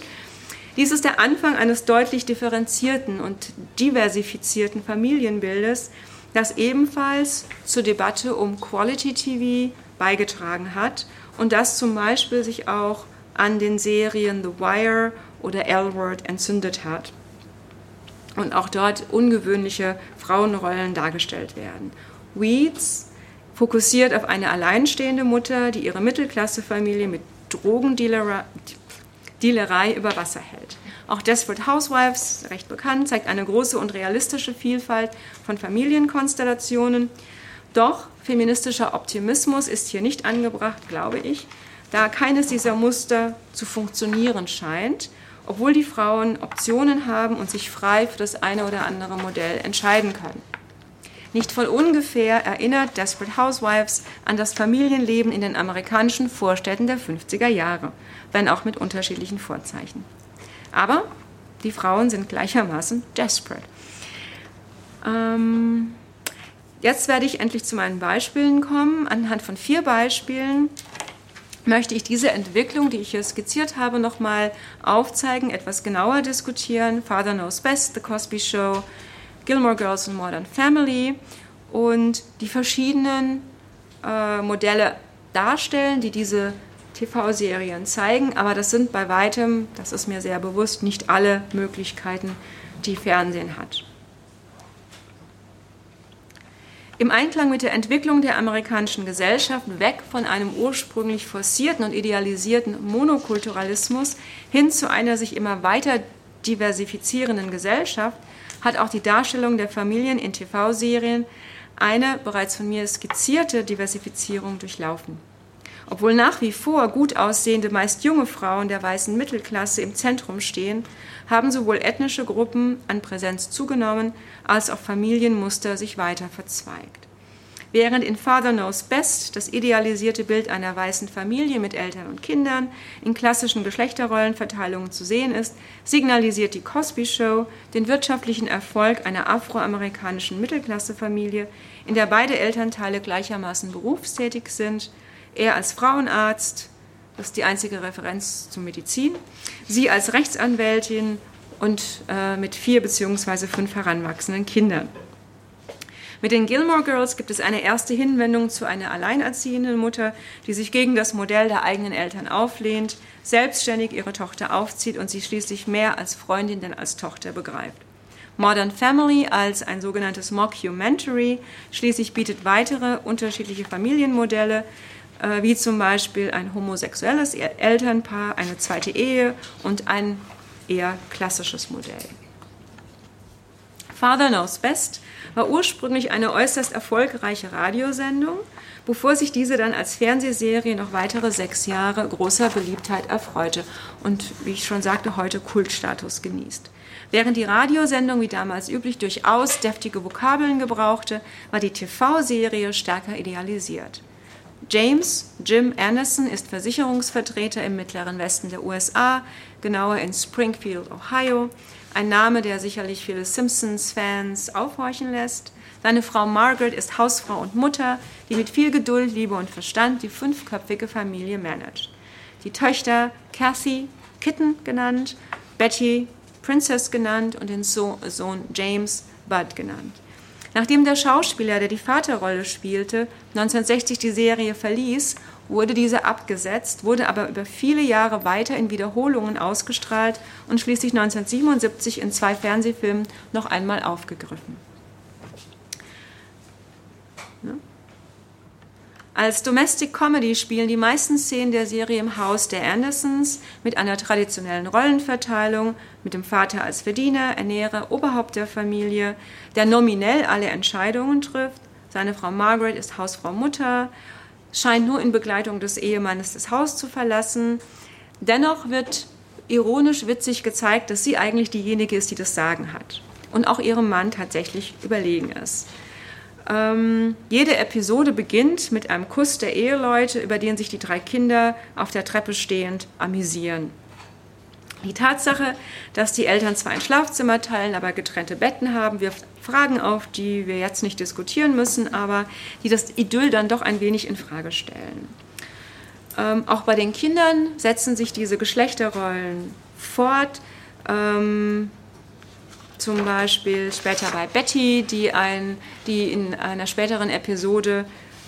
Dies ist der Anfang eines deutlich differenzierten und diversifizierten Familienbildes, das ebenfalls zur Debatte um Quality TV beigetragen hat und das zum Beispiel sich auch an den Serien The Wire oder L-Word entzündet hat. Und auch dort ungewöhnliche Frauenrollen dargestellt werden. Weeds fokussiert auf eine alleinstehende Mutter, die ihre Mittelklassefamilie mit Drogendealerei über Wasser hält. Auch Desperate Housewives, recht bekannt, zeigt eine große und realistische Vielfalt von Familienkonstellationen. Doch feministischer Optimismus ist hier nicht angebracht, glaube ich, da keines dieser Muster zu funktionieren scheint, obwohl die Frauen Optionen haben und sich frei für das eine oder andere Modell entscheiden können. Nicht von ungefähr erinnert Desperate Housewives an das Familienleben in den amerikanischen Vorstädten der 50er Jahre, wenn auch mit unterschiedlichen Vorzeichen. Aber die Frauen sind gleichermaßen desperate. Ähm, jetzt werde ich endlich zu meinen Beispielen kommen. Anhand von vier Beispielen möchte ich diese Entwicklung, die ich hier skizziert habe, nochmal aufzeigen, etwas genauer diskutieren. Father Knows Best, The Cosby Show, Gilmore Girls und Modern Family und die verschiedenen äh, Modelle darstellen, die diese TV-Serien zeigen. Aber das sind bei weitem, das ist mir sehr bewusst, nicht alle Möglichkeiten, die Fernsehen hat. Im Einklang mit der Entwicklung der amerikanischen Gesellschaft weg von einem ursprünglich forcierten und idealisierten Monokulturalismus hin zu einer sich immer weiter diversifizierenden Gesellschaft hat auch die Darstellung der Familien in TV-Serien eine bereits von mir skizzierte Diversifizierung durchlaufen. Obwohl nach wie vor gut aussehende, meist junge Frauen der weißen Mittelklasse im Zentrum stehen, haben sowohl ethnische Gruppen an Präsenz zugenommen, als auch Familienmuster sich weiter verzweigt. Während in Father Knows Best das idealisierte Bild einer weißen Familie mit Eltern und Kindern in klassischen Geschlechterrollenverteilungen zu sehen ist, signalisiert die Cosby Show den wirtschaftlichen Erfolg einer afroamerikanischen Mittelklassefamilie, in der beide Elternteile gleichermaßen berufstätig sind, er als Frauenarzt, das ist die einzige Referenz zur Medizin, sie als Rechtsanwältin und äh, mit vier bzw. fünf heranwachsenden Kindern. Mit den Gilmore Girls gibt es eine erste Hinwendung zu einer alleinerziehenden Mutter, die sich gegen das Modell der eigenen Eltern auflehnt, selbstständig ihre Tochter aufzieht und sie schließlich mehr als Freundin denn als Tochter begreift. Modern Family als ein sogenanntes Mockumentary schließlich bietet weitere unterschiedliche Familienmodelle, äh, wie zum Beispiel ein homosexuelles Elternpaar, eine zweite Ehe und ein eher klassisches Modell. Father Knows Best war ursprünglich eine äußerst erfolgreiche Radiosendung, bevor sich diese dann als Fernsehserie noch weitere sechs Jahre großer Beliebtheit erfreute und, wie ich schon sagte, heute Kultstatus genießt. Während die Radiosendung wie damals üblich durchaus deftige Vokabeln gebrauchte, war die TV-Serie stärker idealisiert. James Jim Anderson ist Versicherungsvertreter im mittleren Westen der USA, genauer in Springfield, Ohio ein Name, der sicherlich viele Simpsons-Fans aufhorchen lässt. Seine Frau Margaret ist Hausfrau und Mutter, die mit viel Geduld, Liebe und Verstand die fünfköpfige Familie managt. Die Töchter Kathy, Kitten genannt, Betty, Princess genannt und den Sohn James, Bud genannt. Nachdem der Schauspieler, der die Vaterrolle spielte, 1960 die Serie verließ wurde diese abgesetzt, wurde aber über viele Jahre weiter in Wiederholungen ausgestrahlt und schließlich 1977 in zwei Fernsehfilmen noch einmal aufgegriffen. Als Domestic Comedy spielen die meisten Szenen der Serie im Haus der Andersons mit einer traditionellen Rollenverteilung, mit dem Vater als Verdiener, Ernährer, Oberhaupt der Familie, der nominell alle Entscheidungen trifft. Seine Frau Margaret ist Hausfrau Mutter scheint nur in Begleitung des Ehemannes das Haus zu verlassen. Dennoch wird ironisch witzig gezeigt, dass sie eigentlich diejenige ist, die das Sagen hat und auch ihrem Mann tatsächlich überlegen ist. Ähm, jede Episode beginnt mit einem Kuss der Eheleute, über den sich die drei Kinder auf der Treppe stehend amüsieren. Die Tatsache, dass die Eltern zwar ein Schlafzimmer teilen, aber getrennte Betten haben, wirft Fragen auf, die wir jetzt nicht diskutieren müssen, aber die das Idyll dann doch ein wenig in Frage stellen. Ähm, auch bei den Kindern setzen sich diese Geschlechterrollen fort. Ähm, zum Beispiel später bei Betty, die, ein, die in einer späteren Episode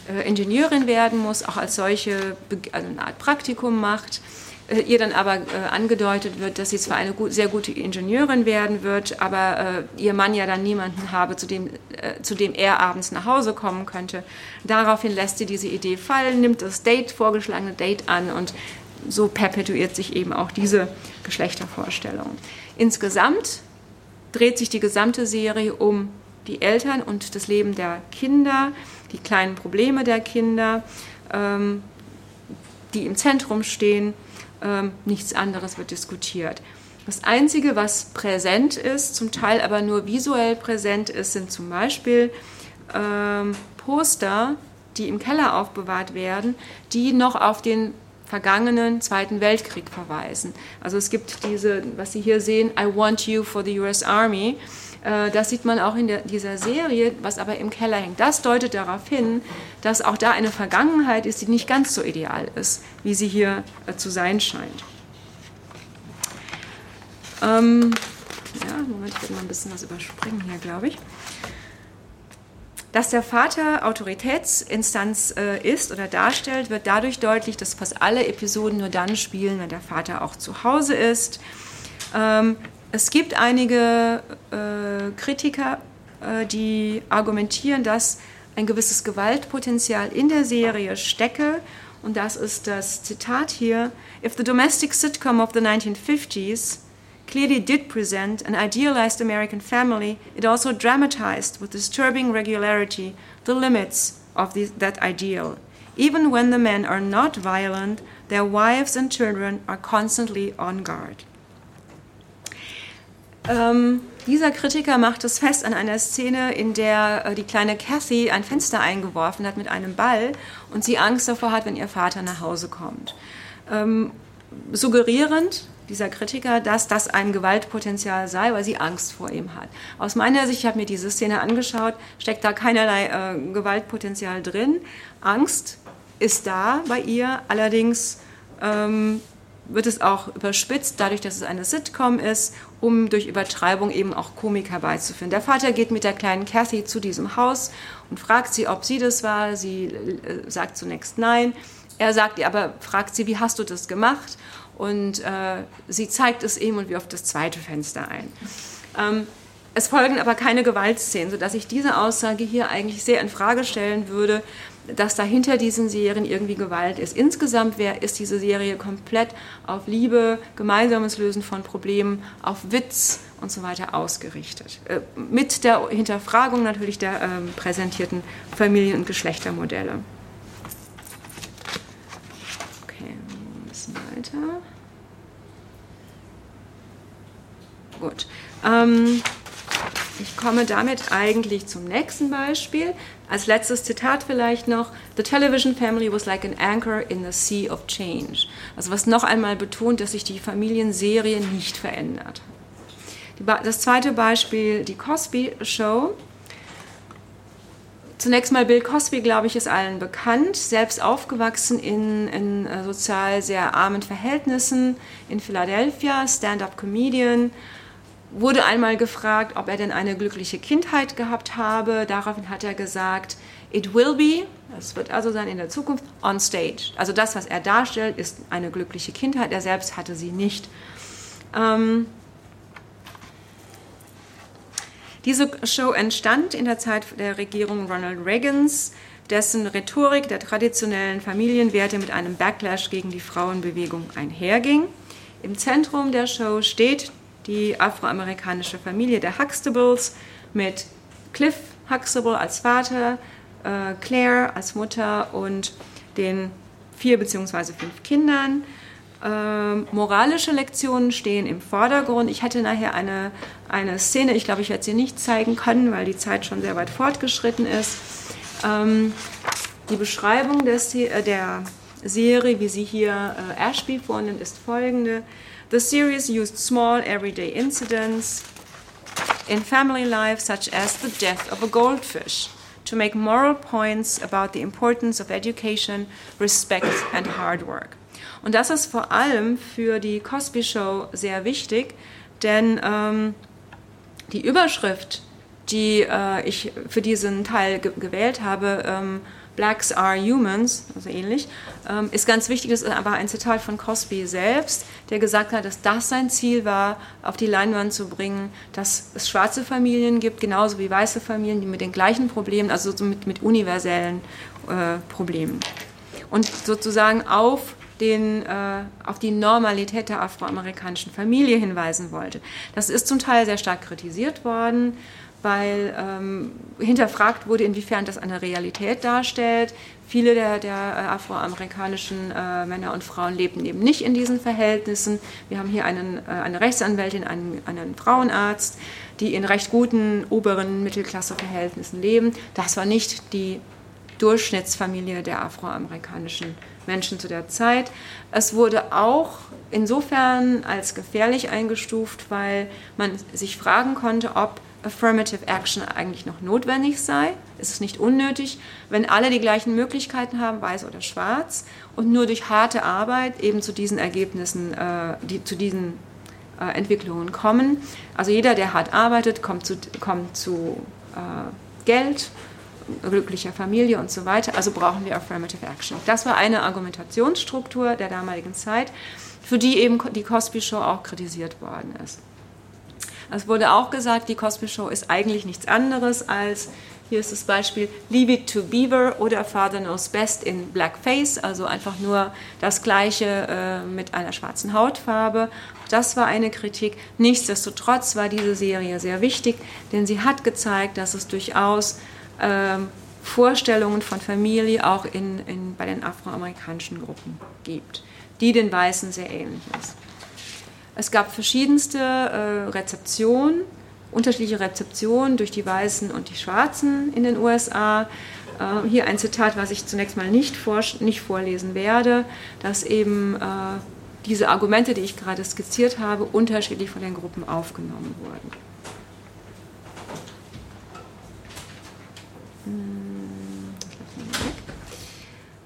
äh, Ingenieurin werden muss, auch als solche also eine Art Praktikum macht. Äh, ihr dann aber äh, angedeutet wird, dass sie zwar eine gut, sehr gute Ingenieurin werden wird, aber äh, ihr Mann ja dann niemanden habe, zu dem, äh, zu dem er abends nach Hause kommen könnte. Daraufhin lässt sie diese Idee fallen, nimmt das Date, vorgeschlagene Date an und so perpetuiert sich eben auch diese Geschlechtervorstellung. Insgesamt dreht sich die gesamte Serie um die Eltern und das Leben der Kinder, die kleinen Probleme der Kinder, ähm, die im Zentrum stehen. Ähm, nichts anderes wird diskutiert. Das Einzige, was präsent ist, zum Teil aber nur visuell präsent ist, sind zum Beispiel ähm, Poster, die im Keller aufbewahrt werden, die noch auf den vergangenen Zweiten Weltkrieg verweisen. Also es gibt diese, was Sie hier sehen, I want you for the US Army. Äh, das sieht man auch in der, dieser Serie, was aber im Keller hängt. Das deutet darauf hin, dass auch da eine Vergangenheit ist, die nicht ganz so ideal ist, wie sie hier äh, zu sein scheint. Ähm, ja, Moment, ich werde mal ein bisschen was überspringen hier, glaube ich. Dass der Vater Autoritätsinstanz äh, ist oder darstellt, wird dadurch deutlich, dass fast alle Episoden nur dann spielen, wenn der Vater auch zu Hause ist. Ähm, es gibt einige äh, Kritiker, äh, die argumentieren, dass ein gewisses Gewaltpotenzial in der Serie stecke. Und das ist das Zitat hier. If the domestic sitcom of the 1950s clearly did present an idealized American family, it also dramatized with disturbing regularity the limits of the, that ideal. Even when the men are not violent, their wives and children are constantly on guard. Ähm, dieser Kritiker macht es fest an einer Szene, in der äh, die kleine Kathy ein Fenster eingeworfen hat mit einem Ball und sie Angst davor hat, wenn ihr Vater nach Hause kommt. Ähm, suggerierend dieser Kritiker, dass das ein Gewaltpotenzial sei, weil sie Angst vor ihm hat. Aus meiner Sicht, ich habe mir diese Szene angeschaut, steckt da keinerlei äh, Gewaltpotenzial drin. Angst ist da bei ihr, allerdings ähm, wird es auch überspitzt, dadurch, dass es eine Sitcom ist, um durch Übertreibung eben auch Komik herbeizuführen. Der Vater geht mit der kleinen Kathy zu diesem Haus und fragt sie, ob sie das war. Sie äh, sagt zunächst nein. Er sagt ihr aber, fragt sie, wie hast du das gemacht? Und äh, sie zeigt es ihm und wirft das zweite Fenster ein. Ähm, es folgen aber keine Gewaltszenen, sodass ich diese Aussage hier eigentlich sehr in Frage stellen würde, dass da hinter diesen Serien irgendwie Gewalt ist. Insgesamt wär, ist diese Serie komplett auf Liebe, gemeinsames Lösen von Problemen, auf Witz und so weiter ausgerichtet. Äh, mit der Hinterfragung natürlich der ähm, präsentierten Familien- und Geschlechtermodelle. Okay, ein bisschen weiter. Gut. Ähm, ich komme damit eigentlich zum nächsten Beispiel. Als letztes Zitat vielleicht noch: The television family was like an anchor in the sea of change. Also was noch einmal betont, dass sich die Familienserie nicht verändert. Das zweite Beispiel: die Cosby Show. Zunächst mal Bill Cosby, glaube ich, ist allen bekannt. Selbst aufgewachsen in, in äh, sozial sehr armen Verhältnissen in Philadelphia, Stand-up-Comedian wurde einmal gefragt, ob er denn eine glückliche Kindheit gehabt habe. Daraufhin hat er gesagt, it will be, das wird also sein in der Zukunft, on stage. Also das, was er darstellt, ist eine glückliche Kindheit. Er selbst hatte sie nicht. Ähm, diese Show entstand in der Zeit der Regierung Ronald Reagans, dessen Rhetorik der traditionellen Familienwerte mit einem Backlash gegen die Frauenbewegung einherging. Im Zentrum der Show steht die afroamerikanische Familie der Huxtables mit Cliff Huxtable als Vater, äh, Claire als Mutter und den vier bzw. fünf Kindern. Ähm, moralische Lektionen stehen im Vordergrund. Ich hatte nachher eine, eine Szene, ich glaube, ich werde sie nicht zeigen können, weil die Zeit schon sehr weit fortgeschritten ist. Ähm, die Beschreibung der, äh, der, Serie, wie sie hier äh, Ashby vornimmt, ist folgende. The series used small everyday incidents in family life, such as the death of a goldfish, to make moral points about the importance of education, respect and hard work. Und das ist vor allem für die Cosby Show sehr wichtig, denn ähm, die Überschrift, die äh, ich für diesen Teil ge gewählt habe, ähm, Blacks are humans, also ähnlich, ähm, ist ganz wichtig. Das ist aber ein Zitat von Cosby selbst, der gesagt hat, dass das sein Ziel war, auf die Leinwand zu bringen, dass es schwarze Familien gibt, genauso wie weiße Familien, die mit den gleichen Problemen, also mit, mit universellen äh, Problemen. Und sozusagen auf den, äh, auf die Normalität der afroamerikanischen Familie hinweisen wollte. Das ist zum Teil sehr stark kritisiert worden weil ähm, hinterfragt wurde, inwiefern das eine Realität darstellt. Viele der, der äh, afroamerikanischen äh, Männer und Frauen lebten eben nicht in diesen Verhältnissen. Wir haben hier einen, äh, eine Rechtsanwältin, einen, einen Frauenarzt, die in recht guten oberen Mittelklasseverhältnissen leben. Das war nicht die Durchschnittsfamilie der afroamerikanischen Menschen zu der Zeit. Es wurde auch insofern als gefährlich eingestuft, weil man sich fragen konnte, ob Affirmative Action eigentlich noch notwendig sei. Es ist nicht unnötig, wenn alle die gleichen Möglichkeiten haben, weiß oder schwarz, und nur durch harte Arbeit eben zu diesen Ergebnissen, äh, die, zu diesen äh, Entwicklungen kommen. Also jeder, der hart arbeitet, kommt zu, kommt zu äh, Geld, glücklicher Familie und so weiter. Also brauchen wir Affirmative Action. Das war eine Argumentationsstruktur der damaligen Zeit, für die eben die Cosby Show auch kritisiert worden ist. Es wurde auch gesagt, die Cosby Show ist eigentlich nichts anderes als, hier ist das Beispiel, Leave It to Beaver oder Father Knows Best in Blackface, also einfach nur das Gleiche äh, mit einer schwarzen Hautfarbe. Das war eine Kritik. Nichtsdestotrotz war diese Serie sehr wichtig, denn sie hat gezeigt, dass es durchaus ähm, Vorstellungen von Familie auch in, in, bei den afroamerikanischen Gruppen gibt, die den Weißen sehr ähnlich ist. Es gab verschiedenste äh, Rezeptionen, unterschiedliche Rezeptionen durch die Weißen und die Schwarzen in den USA. Äh, hier ein Zitat, was ich zunächst mal nicht, vor, nicht vorlesen werde, dass eben äh, diese Argumente, die ich gerade skizziert habe, unterschiedlich von den Gruppen aufgenommen wurden.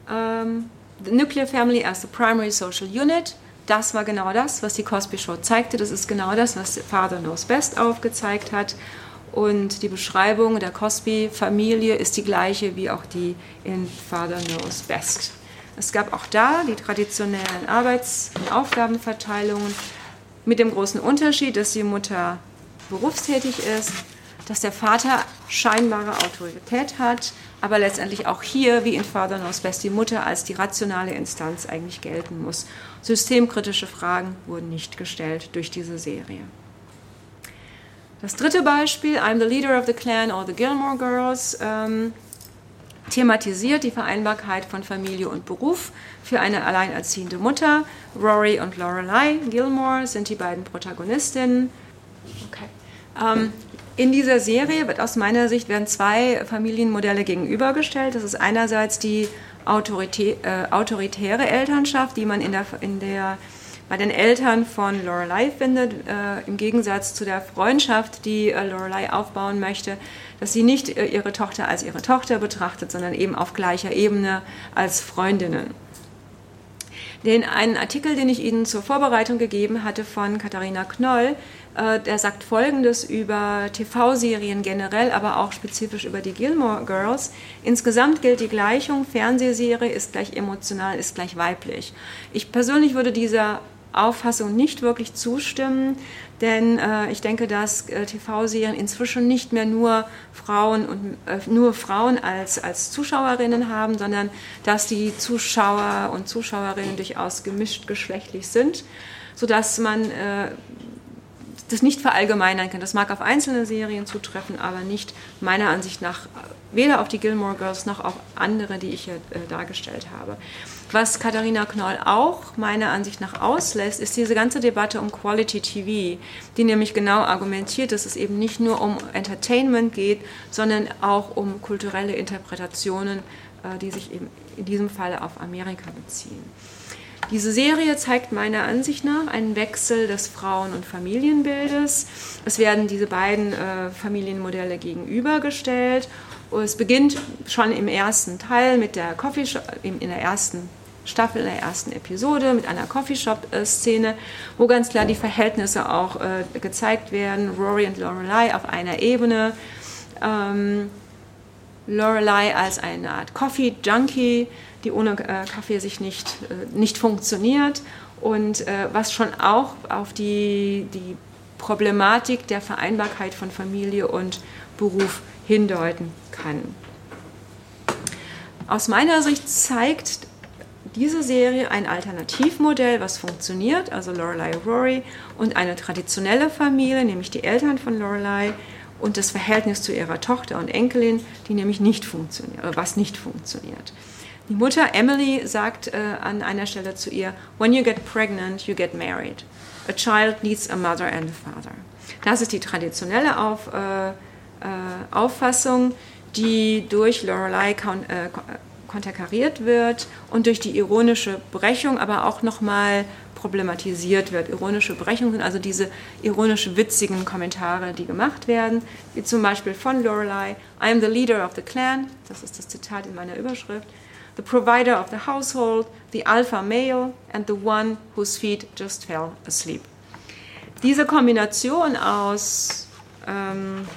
Um, the nuclear family as the primary social unit. Das war genau das, was die Cosby Show zeigte. Das ist genau das, was Father Knows Best aufgezeigt hat. Und die Beschreibung der Cosby-Familie ist die gleiche wie auch die in Father Knows Best. Es gab auch da die traditionellen Arbeits- und Aufgabenverteilungen mit dem großen Unterschied, dass die Mutter berufstätig ist, dass der Vater scheinbare Autorität hat, aber letztendlich auch hier, wie in Father Knows Best, die Mutter als die rationale Instanz eigentlich gelten muss. Systemkritische Fragen wurden nicht gestellt durch diese Serie. Das dritte Beispiel, I'm the Leader of the Clan or the Gilmore Girls, ähm, thematisiert die Vereinbarkeit von Familie und Beruf für eine alleinerziehende Mutter. Rory und Lorelei Gilmore sind die beiden Protagonistinnen. Okay. Ähm, in dieser Serie wird aus meiner Sicht werden zwei Familienmodelle gegenübergestellt. Das ist einerseits die Autoritä äh, autoritäre Elternschaft, die man in der, in der, bei den Eltern von Lorelei findet, äh, im Gegensatz zu der Freundschaft, die äh, Lorelei aufbauen möchte, dass sie nicht äh, ihre Tochter als ihre Tochter betrachtet, sondern eben auf gleicher Ebene als Freundinnen. Den einen Artikel, den ich Ihnen zur Vorbereitung gegeben hatte von Katharina Knoll, der sagt Folgendes über TV-Serien generell, aber auch spezifisch über die Gilmore Girls. Insgesamt gilt die Gleichung, Fernsehserie ist gleich emotional, ist gleich weiblich. Ich persönlich würde dieser Auffassung nicht wirklich zustimmen, denn äh, ich denke, dass äh, TV-Serien inzwischen nicht mehr nur Frauen und äh, nur Frauen als, als Zuschauerinnen haben, sondern dass die Zuschauer und Zuschauerinnen durchaus gemischt geschlechtlich sind, sodass man äh, das nicht verallgemeinern kann. Das mag auf einzelne Serien zutreffen, aber nicht meiner Ansicht nach weder auf die Gilmore Girls noch auf andere, die ich hier äh, dargestellt habe. Was Katharina Knoll auch meiner Ansicht nach auslässt, ist diese ganze Debatte um Quality TV, die nämlich genau argumentiert, dass es eben nicht nur um Entertainment geht, sondern auch um kulturelle Interpretationen, äh, die sich eben in diesem Fall auf Amerika beziehen. Diese Serie zeigt meiner Ansicht nach einen Wechsel des Frauen- und Familienbildes. Es werden diese beiden äh, Familienmodelle gegenübergestellt. Es beginnt schon im ersten Teil mit der Coffeeshop, in der ersten Staffel, in der ersten Episode mit einer Coffeeshop-Szene, wo ganz klar die Verhältnisse auch äh, gezeigt werden. Rory und Lorelei auf einer Ebene. Ähm, Lorelei als eine Art Coffee-Junkie, die ohne äh, Kaffee sich nicht, äh, nicht funktioniert und äh, was schon auch auf die, die Problematik der Vereinbarkeit von Familie und Beruf hindeuten kann. Aus meiner Sicht zeigt diese Serie ein Alternativmodell, was funktioniert, also Lorelei Rory und eine traditionelle Familie, nämlich die Eltern von Lorelei und das Verhältnis zu ihrer Tochter und Enkelin, die nämlich nicht funktioniert, was nicht funktioniert. Die Mutter Emily sagt äh, an einer Stelle zu ihr, When you get pregnant, you get married. A child needs a mother and a father. Das ist die traditionelle Auf, äh, äh, Auffassung, die durch Lorelei kon äh, konterkariert wird und durch die ironische Brechung aber auch nochmal problematisiert wird. Ironische Brechungen sind also diese ironisch witzigen Kommentare, die gemacht werden, wie zum Beispiel von Lorelei, I am the leader of the clan, das ist das Zitat in meiner Überschrift, the provider of the household, the alpha male and the one whose feet just fell asleep. Diese Kombination aus ähm,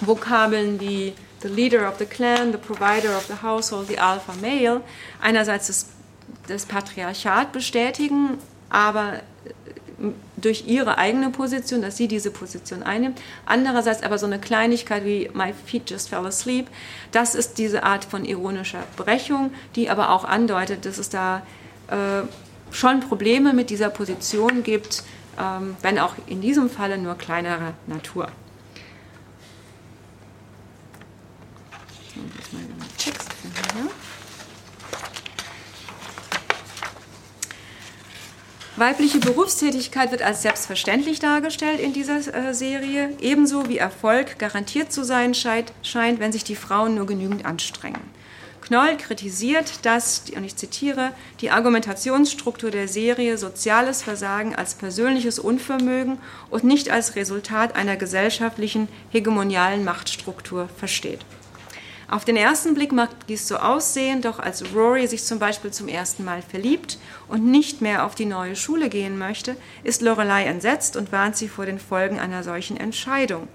Vokabeln wie the leader of the clan, the provider of the household, the alpha male, einerseits das, das Patriarchat bestätigen, aber durch ihre eigene Position, dass sie diese Position einnimmt. Andererseits aber so eine Kleinigkeit wie My feet just fell asleep, das ist diese Art von ironischer Brechung, die aber auch andeutet, dass es da äh, schon Probleme mit dieser Position gibt, ähm, wenn auch in diesem Falle nur kleinerer Natur. Text finden, ja? Weibliche Berufstätigkeit wird als selbstverständlich dargestellt in dieser äh, Serie, ebenso wie Erfolg garantiert zu sein scheint, scheint, wenn sich die Frauen nur genügend anstrengen. Knoll kritisiert, dass, und ich zitiere, die Argumentationsstruktur der Serie soziales Versagen als persönliches Unvermögen und nicht als Resultat einer gesellschaftlichen hegemonialen Machtstruktur versteht. Auf den ersten Blick mag dies so aussehen, doch als Rory sich zum Beispiel zum ersten Mal verliebt und nicht mehr auf die neue Schule gehen möchte, ist Lorelei entsetzt und warnt sie vor den Folgen einer solchen Entscheidung.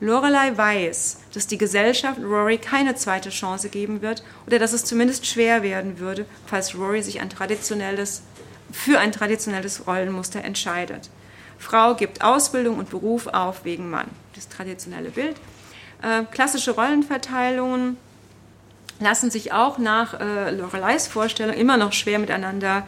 Lorelei weiß, dass die Gesellschaft Rory keine zweite Chance geben wird oder dass es zumindest schwer werden würde, falls Rory sich ein für ein traditionelles Rollenmuster entscheidet. Frau gibt Ausbildung und Beruf auf wegen Mann. Das traditionelle Bild. Äh, klassische Rollenverteilungen lassen sich auch nach äh, Loreleis Vorstellung immer noch schwer miteinander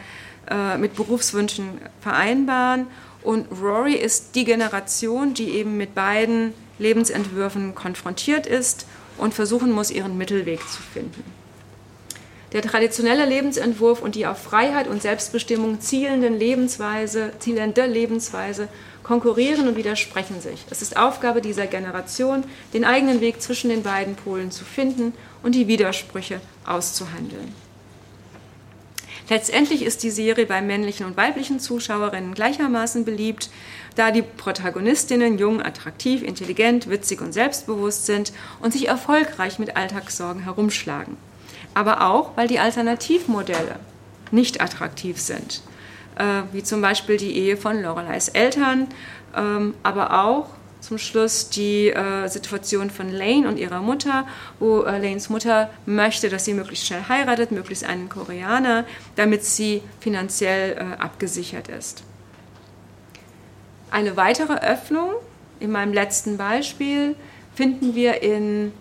äh, mit Berufswünschen vereinbaren. Und Rory ist die Generation, die eben mit beiden Lebensentwürfen konfrontiert ist und versuchen muss, ihren Mittelweg zu finden. Der traditionelle Lebensentwurf und die auf Freiheit und Selbstbestimmung zielenden Lebensweise, zielende Lebensweise konkurrieren und widersprechen sich. Es ist Aufgabe dieser Generation, den eigenen Weg zwischen den beiden Polen zu finden und die Widersprüche auszuhandeln. Letztendlich ist die Serie bei männlichen und weiblichen Zuschauerinnen gleichermaßen beliebt, da die Protagonistinnen jung, attraktiv, intelligent, witzig und selbstbewusst sind und sich erfolgreich mit Alltagssorgen herumschlagen. Aber auch, weil die Alternativmodelle nicht attraktiv sind äh, wie zum Beispiel die Ehe von Loreleis Eltern, ähm, aber auch zum Schluss die äh, Situation von Lane und ihrer Mutter, wo äh, Lanes Mutter möchte, dass sie möglichst schnell heiratet, möglichst einen Koreaner, damit sie finanziell äh, abgesichert ist. Eine weitere Öffnung in meinem letzten Beispiel finden wir in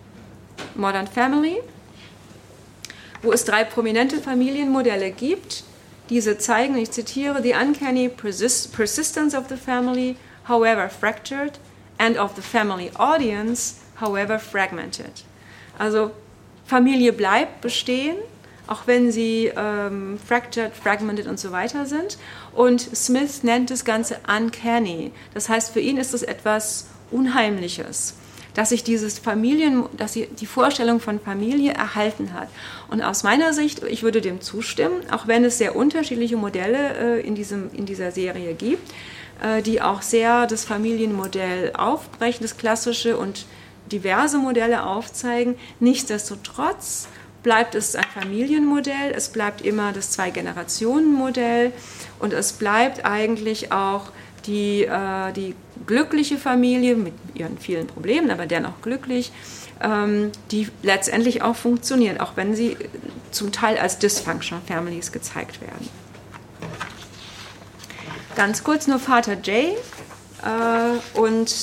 Modern Family, wo es drei prominente Familienmodelle gibt, diese zeigen, ich zitiere, the uncanny persist persistence of the family, however fractured, and of the family audience, however fragmented. Also Familie bleibt bestehen, auch wenn sie ähm, fractured, fragmented und so weiter sind. Und Smith nennt das Ganze uncanny. Das heißt, für ihn ist es etwas Unheimliches dass sich dieses Familien, dass sie die Vorstellung von Familie erhalten hat. Und aus meiner Sicht, ich würde dem zustimmen, auch wenn es sehr unterschiedliche Modelle äh, in, diesem, in dieser Serie gibt, äh, die auch sehr das Familienmodell aufbrechen, das klassische und diverse Modelle aufzeigen. Nichtsdestotrotz bleibt es ein Familienmodell, es bleibt immer das Zwei-Generationen-Modell und es bleibt eigentlich auch die, äh, die glückliche Familie mit ihren vielen Problemen, aber dennoch glücklich, ähm, die letztendlich auch funktioniert, auch wenn sie zum Teil als Dysfunctional Families gezeigt werden. Ganz kurz nur Vater Jay äh, und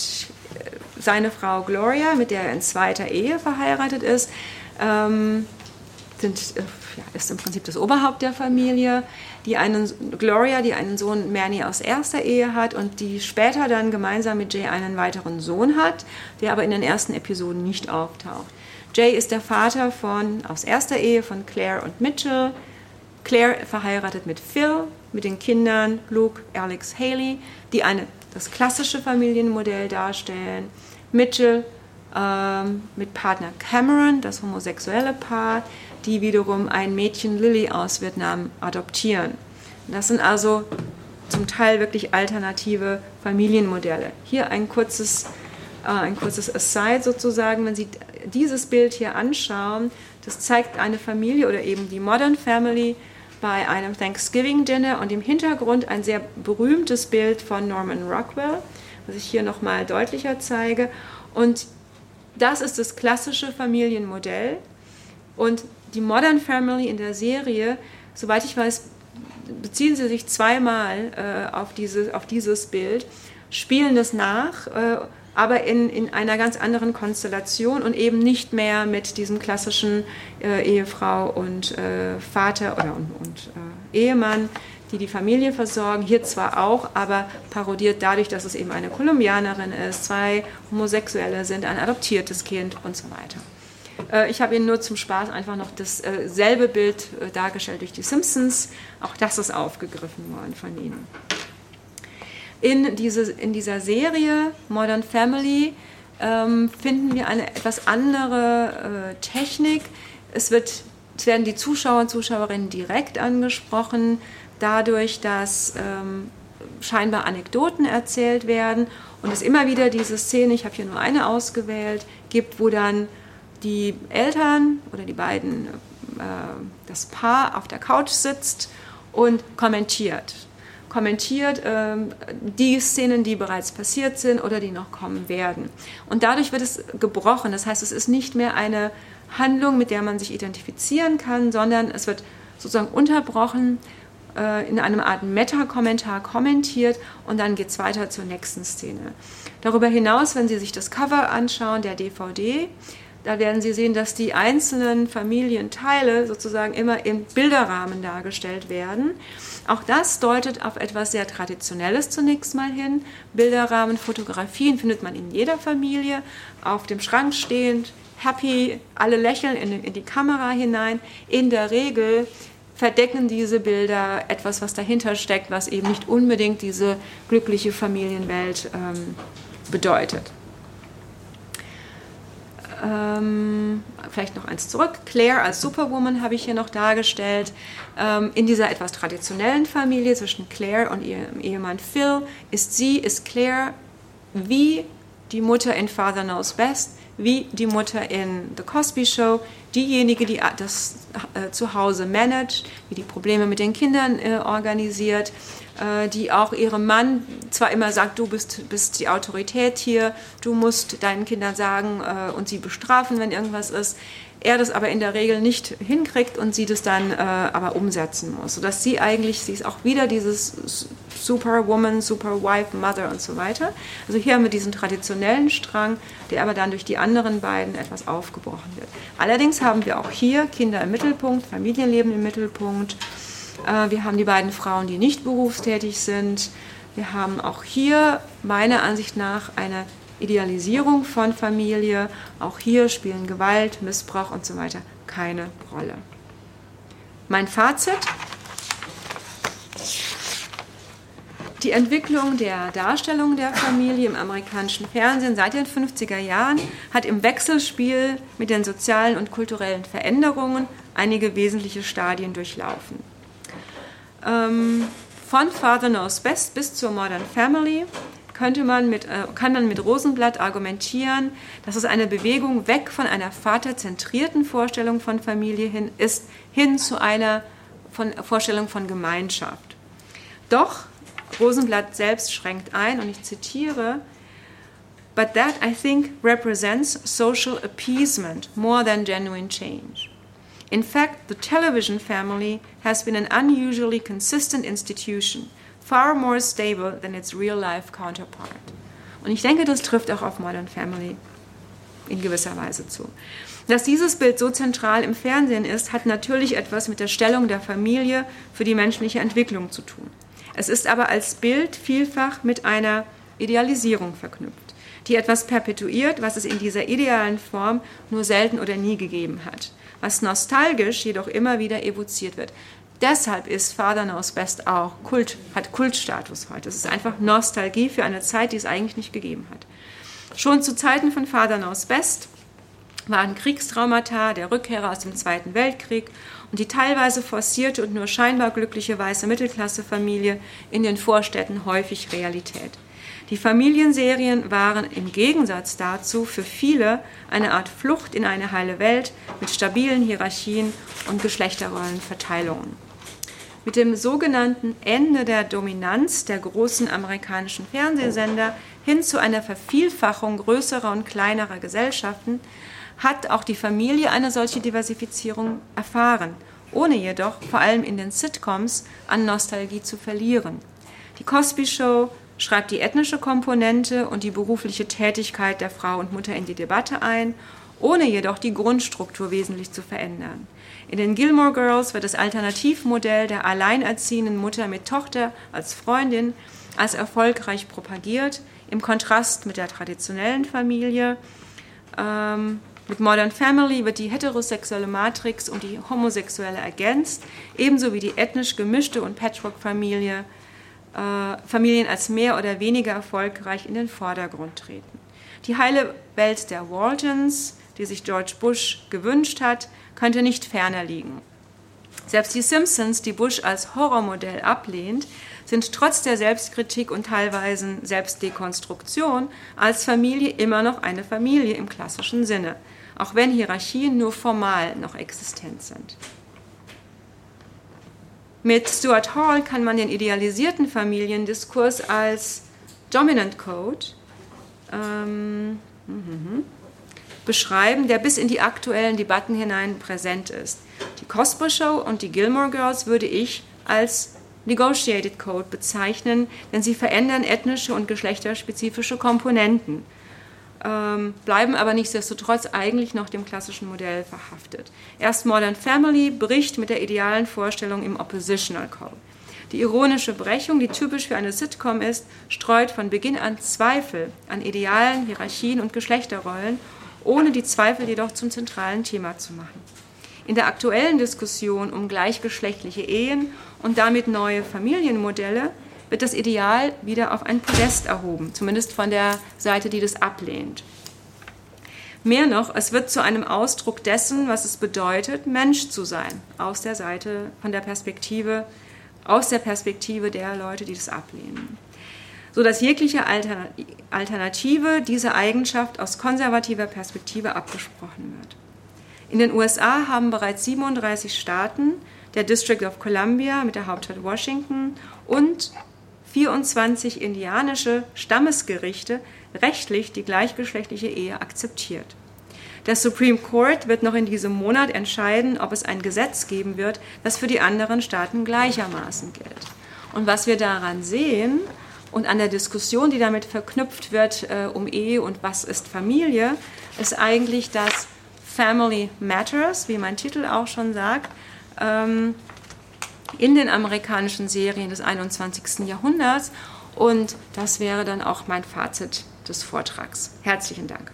seine Frau Gloria, mit der er in zweiter Ehe verheiratet ist, ähm, sind ja, ist im Prinzip das Oberhaupt der Familie, die einen Gloria, die einen Sohn Manny aus erster Ehe hat und die später dann gemeinsam mit Jay einen weiteren Sohn hat, der aber in den ersten Episoden nicht auftaucht. Jay ist der Vater von aus erster Ehe von Claire und Mitchell. Claire verheiratet mit Phil, mit den Kindern Luke, Alex, Haley, die eine, das klassische Familienmodell darstellen. Mitchell ähm, mit Partner Cameron, das homosexuelle Paar, die wiederum ein Mädchen Lily aus Vietnam adoptieren. Das sind also zum Teil wirklich alternative Familienmodelle. Hier ein kurzes, äh, ein kurzes Aside sozusagen, wenn Sie dieses Bild hier anschauen, das zeigt eine Familie oder eben die Modern Family bei einem Thanksgiving Dinner und im Hintergrund ein sehr berühmtes Bild von Norman Rockwell, was ich hier nochmal deutlicher zeige. Und das ist das klassische Familienmodell. Und die Modern Family in der Serie, soweit ich weiß, beziehen sie sich zweimal äh, auf, diese, auf dieses Bild, spielen das nach, äh, aber in, in einer ganz anderen Konstellation und eben nicht mehr mit diesem klassischen äh, Ehefrau und äh, Vater oder und, und äh, Ehemann, die die Familie versorgen. Hier zwar auch, aber parodiert dadurch, dass es eben eine Kolumbianerin ist, zwei Homosexuelle sind, ein adoptiertes Kind und so weiter. Äh, ich habe Ihnen nur zum Spaß einfach noch dasselbe Bild äh, dargestellt durch die Simpsons. Auch das ist aufgegriffen worden von Ihnen. In, diese, in dieser Serie Modern Family ähm, finden wir eine etwas andere äh, Technik. Es, wird, es werden die Zuschauer und Zuschauerinnen direkt angesprochen, dadurch, dass ähm, scheinbar Anekdoten erzählt werden und es immer wieder diese Szene, ich habe hier nur eine ausgewählt, gibt, wo dann die Eltern oder die beiden, äh, das Paar auf der Couch sitzt und kommentiert. Kommentiert äh, die Szenen, die bereits passiert sind oder die noch kommen werden. Und dadurch wird es gebrochen. Das heißt, es ist nicht mehr eine Handlung, mit der man sich identifizieren kann, sondern es wird sozusagen unterbrochen, äh, in einem Art Meta-Kommentar kommentiert und dann geht es weiter zur nächsten Szene. Darüber hinaus, wenn Sie sich das Cover anschauen der DVD, da werden Sie sehen, dass die einzelnen Familienteile sozusagen immer im Bilderrahmen dargestellt werden. Auch das deutet auf etwas sehr Traditionelles zunächst mal hin. Bilderrahmen, Fotografien findet man in jeder Familie, auf dem Schrank stehend, happy, alle lächeln in, die Kamera hinein. In der Regel verdecken diese Bilder etwas, was dahinter steckt, was eben nicht unbedingt diese glückliche Familienwelt ähm, bedeutet. Ähm, vielleicht noch eins zurück. Claire als Superwoman habe ich hier noch dargestellt. Ähm, in dieser etwas traditionellen Familie zwischen Claire und ihrem Ehemann Phil ist sie, ist Claire wie die Mutter in Father Knows Best, wie die Mutter in The Cosby Show, diejenige, die das äh, zu Hause managt, die die Probleme mit den Kindern äh, organisiert, äh, die auch ihrem Mann zwar immer sagt, du bist, bist die Autorität hier, du musst deinen Kindern sagen äh, und sie bestrafen, wenn irgendwas ist, er das aber in der Regel nicht hinkriegt und sie das dann äh, aber umsetzen muss. Sodass sie eigentlich, sie ist auch wieder dieses Superwoman, Superwife, Mother und so weiter. Also hier haben wir diesen traditionellen Strang, der aber dann durch die anderen beiden etwas aufgebrochen wird. Allerdings haben wir auch hier Kinder im Mittelpunkt, Familienleben im Mittelpunkt. Äh, wir haben die beiden Frauen, die nicht berufstätig sind. Wir haben auch hier meiner Ansicht nach eine Idealisierung von Familie. Auch hier spielen Gewalt, Missbrauch und so weiter keine Rolle. Mein Fazit. Die Entwicklung der Darstellung der Familie im amerikanischen Fernsehen seit den 50er Jahren hat im Wechselspiel mit den sozialen und kulturellen Veränderungen einige wesentliche Stadien durchlaufen. Ähm, von Father Knows Best bis zur Modern Family könnte man mit, äh, kann man mit Rosenblatt argumentieren, dass es eine Bewegung weg von einer vaterzentrierten Vorstellung von Familie hin ist, hin zu einer von, Vorstellung von Gemeinschaft. Doch Rosenblatt selbst schränkt ein, und ich zitiere, But that, I think, represents social appeasement more than genuine change. In fact, the television family has been an unusually consistent institution – far more stable than its real life counterpart. Und ich denke, das trifft auch auf Modern Family in gewisser Weise zu. Dass dieses Bild so zentral im Fernsehen ist, hat natürlich etwas mit der Stellung der Familie für die menschliche Entwicklung zu tun. Es ist aber als Bild vielfach mit einer Idealisierung verknüpft, die etwas perpetuiert, was es in dieser idealen Form nur selten oder nie gegeben hat, was nostalgisch jedoch immer wieder evoziert wird. Deshalb ist Father Knows Best auch Kult, hat Kultstatus heute. Es ist einfach Nostalgie für eine Zeit, die es eigentlich nicht gegeben hat. Schon zu Zeiten von Father Knows Best waren Kriegstraumata der Rückkehrer aus dem Zweiten Weltkrieg und die teilweise forcierte und nur scheinbar glückliche weiße Mittelklassefamilie in den Vorstädten häufig Realität. Die Familienserien waren im Gegensatz dazu für viele eine Art Flucht in eine heile Welt mit stabilen Hierarchien und Geschlechterrollenverteilungen. Mit dem sogenannten Ende der Dominanz der großen amerikanischen Fernsehsender hin zu einer Vervielfachung größerer und kleinerer Gesellschaften hat auch die Familie eine solche Diversifizierung erfahren, ohne jedoch vor allem in den Sitcoms an Nostalgie zu verlieren. Die Cosby Show schreibt die ethnische Komponente und die berufliche Tätigkeit der Frau und Mutter in die Debatte ein, ohne jedoch die Grundstruktur wesentlich zu verändern. In den Gilmore Girls wird das Alternativmodell der alleinerziehenden Mutter mit Tochter als Freundin als erfolgreich propagiert, im Kontrast mit der traditionellen Familie. Ähm, mit Modern Family wird die heterosexuelle Matrix um die homosexuelle ergänzt, ebenso wie die ethnisch gemischte und Patchwork-Familie Familien als mehr oder weniger erfolgreich in den Vordergrund treten. Die heile Welt der Waltons, die sich George Bush gewünscht hat, könnte nicht ferner liegen. Selbst die Simpsons, die Bush als Horrormodell ablehnt, sind trotz der Selbstkritik und teilweise Selbstdekonstruktion als Familie immer noch eine Familie im klassischen Sinne, auch wenn Hierarchien nur formal noch existent sind. Mit Stuart Hall kann man den idealisierten Familiendiskurs als Dominant Code ähm, beschreiben, der bis in die aktuellen Debatten hinein präsent ist. Die Cosper Show und die Gilmore Girls würde ich als Negotiated Code bezeichnen, denn sie verändern ethnische und geschlechterspezifische Komponenten, ähm, bleiben aber nichtsdestotrotz eigentlich noch dem klassischen Modell verhaftet. Erst Modern Family bricht mit der idealen Vorstellung im Oppositional Code. Die ironische Brechung, die typisch für eine Sitcom ist, streut von Beginn an Zweifel an Idealen, Hierarchien und Geschlechterrollen, ohne die Zweifel jedoch zum zentralen Thema zu machen. In der aktuellen Diskussion um gleichgeschlechtliche Ehen und damit neue Familienmodelle wird das Ideal wieder auf ein Podest erhoben, zumindest von der Seite, die das ablehnt. Mehr noch, es wird zu einem Ausdruck dessen, was es bedeutet, Mensch zu sein, aus der Seite, von der Perspektive, aus der Perspektive der Leute, die das ablehnen. So dass jegliche Alternative diese Eigenschaft aus konservativer Perspektive abgesprochen wird. In den USA haben bereits 37 Staaten der District of Columbia mit der Hauptstadt Washington und 24 indianische Stammesgerichte rechtlich die gleichgeschlechtliche Ehe akzeptiert. Der Supreme Court wird noch in diesem Monat entscheiden, ob es ein Gesetz geben wird, das für die anderen Staaten gleichermaßen gilt. Und was wir daran sehen und an der Diskussion, die damit verknüpft wird äh, um Ehe und was ist Familie, ist eigentlich, dass Family Matters, wie mein Titel auch schon sagt, ähm, in den amerikanischen Serien des 21. Jahrhunderts. Und das wäre dann auch mein Fazit des Vortrags. Herzlichen Dank.